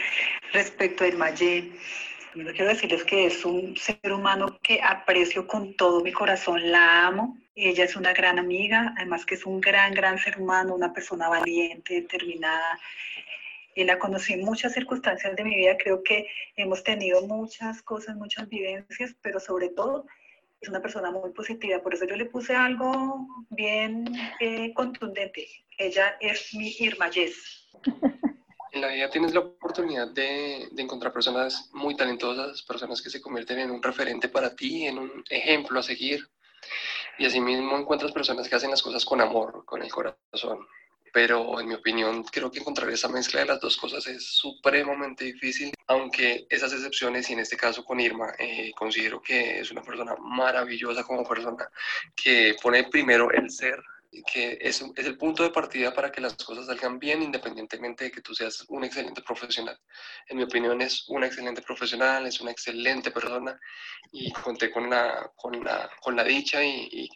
respecto a Irmayé. Primero quiero decirles que es un ser humano que aprecio con todo mi corazón, la amo. Ella es una gran amiga, además que es un gran, gran ser humano, una persona valiente, determinada. Y la conocí en muchas circunstancias de mi vida, creo que hemos tenido muchas cosas, muchas vivencias, pero sobre todo es una persona muy positiva, por eso yo le puse algo bien eh, contundente. Ella es mi Irma Yes. En la vida tienes la oportunidad de, de, encontrar personas muy talentosas, personas que se convierten en un referente para ti, en un ejemplo a seguir. Y asimismo encuentras personas que hacen las cosas con amor, con el corazón pero en mi opinión creo que encontrar esa mezcla de las dos cosas es supremamente difícil, aunque esas excepciones, y en este caso con Irma, eh, considero que es una persona maravillosa como persona, que pone primero el ser que es, es, el punto de partida para que las cosas salgan bien independientemente de que tú seas un excelente profesional. En mi opinión es una excelente profesional, es una excelente persona y conté con la, con la, con la dicha y, y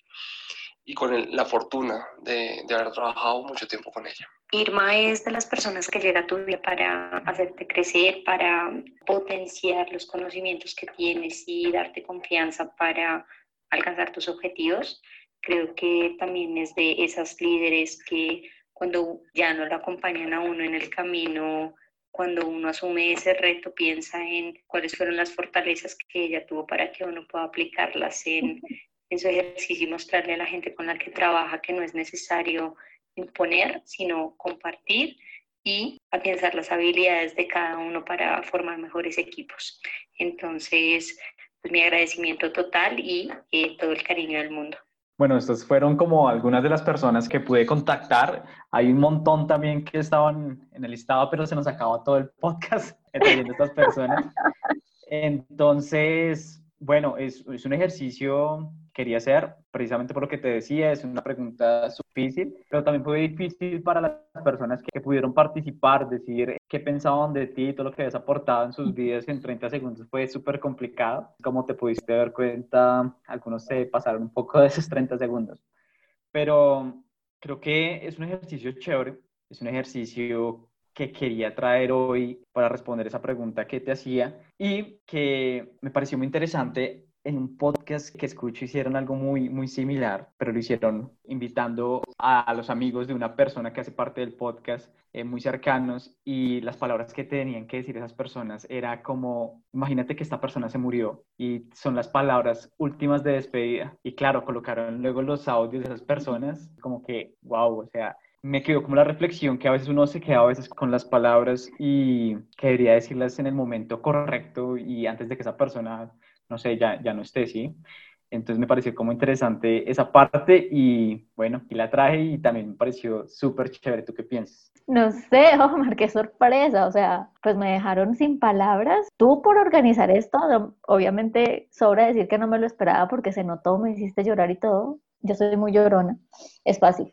y con la fortuna de, de, haber trabajado mucho tiempo con ella. Irma es de las personas que llega a tu vida para hacerte crecer, para potenciar los conocimientos que tienes y darte confianza para alcanzar tus objetivos. Creo que también es de esas líderes que cuando ya no la acompañan a uno en el camino, cuando uno asume ese reto, piensa en cuáles fueron las fortalezas que ella tuvo para que uno pueda aplicarlas en, en su ejercicio y mostrarle a la gente con la que trabaja que no es necesario imponer, sino compartir y afianzar las habilidades de cada uno para formar mejores equipos. Entonces, pues mi agradecimiento total y eh, todo el cariño del mundo. Bueno, estas fueron como algunas de las personas que pude contactar. Hay un montón también que estaban en el listado, pero se nos acabó todo el podcast de estas personas. Entonces, bueno, es, es un ejercicio quería hacer, precisamente por lo que te decía, es una pregunta difícil, pero también fue difícil para las personas que, pudieron participar, decir qué pensaban de ti, todo lo que habías aportado en sus vidas en 30 segundos fue súper complicado. Como te pudiste dar cuenta, algunos se pasaron un poco de esos 30 segundos. Pero creo que es un ejercicio chévere, es un ejercicio que quería traer hoy para responder esa pregunta que te hacía y que me pareció muy interesante en un podcast que escucho hicieron algo muy, muy similar, pero lo hicieron invitando a, los amigos de una persona que hace parte del podcast, eh, muy cercanos, y las palabras que tenían que decir esas personas era como, imagínate que esta persona se murió y son las palabras últimas de despedida. Y claro, colocaron luego los audios de esas personas, como que, wow, o sea, me quedó como la reflexión que a veces uno se queda a veces con las palabras y quería decirlas en el momento correcto y antes de que esa persona no sé, ya, ya no esté, ¿sí? Entonces me pareció como interesante esa parte y bueno, y la traje y también me pareció súper chévere. ¿Tú qué piensas? No sé, Omar, qué sorpresa. O sea, pues me dejaron sin palabras. Tú por organizar esto, obviamente sobra decir que no me lo esperaba porque se notó, me hiciste llorar y todo. Yo soy muy llorona, es fácil.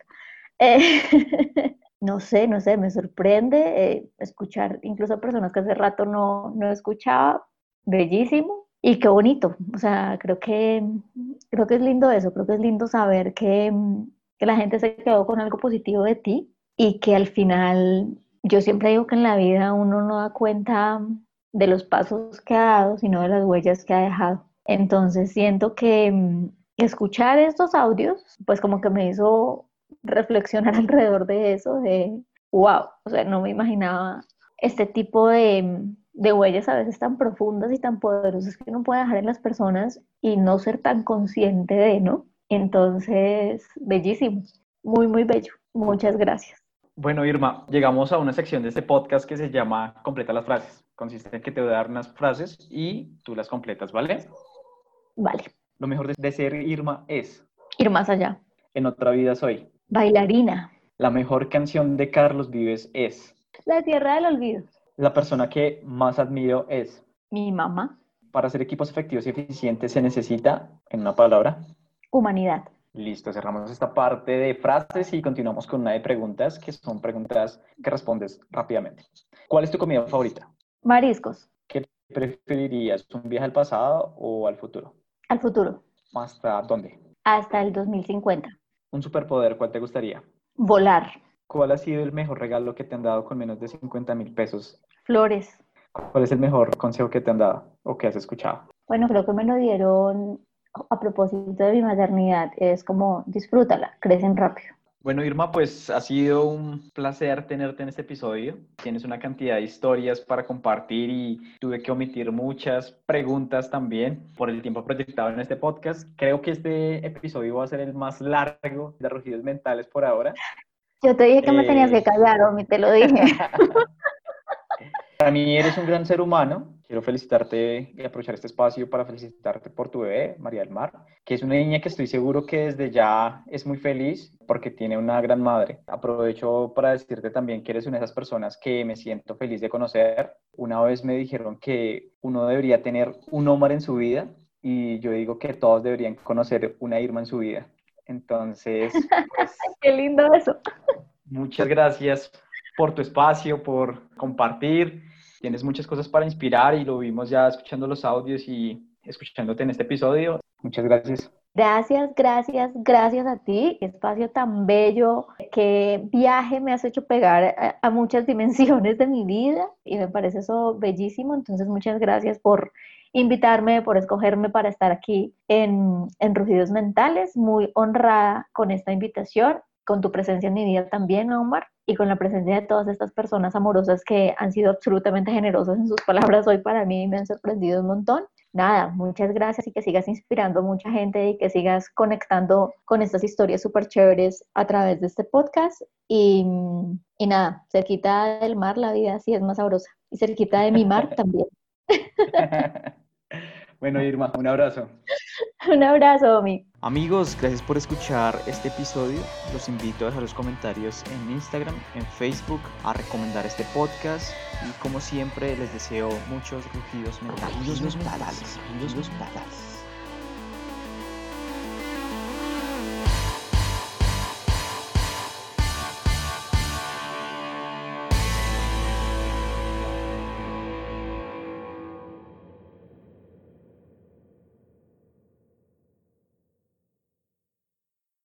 Eh, no sé, no sé, me sorprende eh, escuchar incluso personas que hace rato no, no escuchaba. Bellísimo y qué bonito, o sea, creo que, creo que es lindo eso, creo que es lindo saber que, que la gente se quedó con algo positivo de ti y que al final, yo siempre digo que en la vida uno no da cuenta de los pasos que ha dado, sino de las huellas que ha dejado. Entonces siento que mm, escuchar estos audios, pues como que me hizo reflexionar alrededor de eso, de wow, o sea, no me imaginaba este tipo de, de huellas a veces tan profundas y tan poderosas que uno puede dejar en las personas y no ser tan consciente de, ¿no? Entonces, bellísimo, muy, muy bello. Muchas gracias. Bueno, Irma, llegamos a una sección de este podcast que se llama Completa las frases. Consiste en que te voy a dar unas frases y tú las completas, ¿vale? Vale. Lo mejor de, ser Irma es, Ir más allá. en otra vida soy. Bailarina. La mejor canción de Carlos Vives es, La tierra del olvido. La persona que más admiro es. Mi mamá. Para hacer equipos efectivos y eficientes se necesita, en una palabra, Humanidad. Listo, cerramos esta parte de frases y continuamos con una de preguntas, que son preguntas que respondes rápidamente. ¿Cuál es tu comida favorita? Mariscos. ¿Qué preferirías, un viaje al pasado o al futuro? Al futuro. ¿Hasta dónde? Hasta el 2050. Un superpoder, ¿cuál te gustaría? Volar. ¿Cuál ha sido el mejor regalo que te han dado con menos de 50 mil pesos? Flores. ¿Cuál es el mejor consejo que te han dado o que has escuchado? Bueno, creo que me lo dieron a propósito de mi maternidad. Es como, disfrútala, crecen rápido. Bueno, Irma, pues ha sido un placer tenerte en este episodio. Tienes una cantidad de historias para compartir y tuve que omitir muchas preguntas también por el tiempo proyectado en este podcast. Creo que este episodio va a ser el más largo de Rugidos Mentales por ahora. Yo te dije que me tenías Eh. que callar, Omi, te lo dije. Para mí eres un gran ser humano. Quiero felicitarte y aprovechar este espacio para felicitarte por tu bebé, María del Mar, que es una niña que estoy seguro que desde ya es muy feliz porque tiene una gran madre. Aprovecho para decirte también que eres una de esas personas que me siento feliz de conocer. Una vez me dijeron que uno debería tener un Omar en su vida y yo digo que todos deberían conocer una Irma en su vida. Entonces, pues, Qué lindo eso. Muchas gracias por tu espacio, por compartir. Tienes muchas cosas para inspirar y lo vimos ya escuchando los audios y escuchándote en este episodio. Muchas gracias. Gracias, gracias, gracias a ti. Espacio tan bello, qué viaje me has hecho pegar a, a muchas dimensiones de mi vida y me parece eso bellísimo. Entonces, muchas gracias por invitarme, por escogerme para estar aquí en, en Rugidos Mentales. Muy honrada con esta invitación, con tu presencia en mi vida también, Omar, y con la presencia de todas estas personas amorosas que han sido absolutamente generosas en sus palabras hoy para mí y me han sorprendido un montón nada, muchas gracias y que sigas inspirando a mucha gente y que sigas conectando con estas historias súper chéveres a través de este podcast. Y, y, nada, cerquita del mar la vida sí es más sabrosa y cerquita de mi mar también. bueno, Irma, un abrazo. un abrazo, Omi. Amigos, gracias por escuchar este episodio. Los invito a dejar los comentarios en Instagram, en Facebook, a recomendar este podcast. Y como siempre, les deseo muchos rugidos mentales. Rugidos mentales. Rugidos mentales.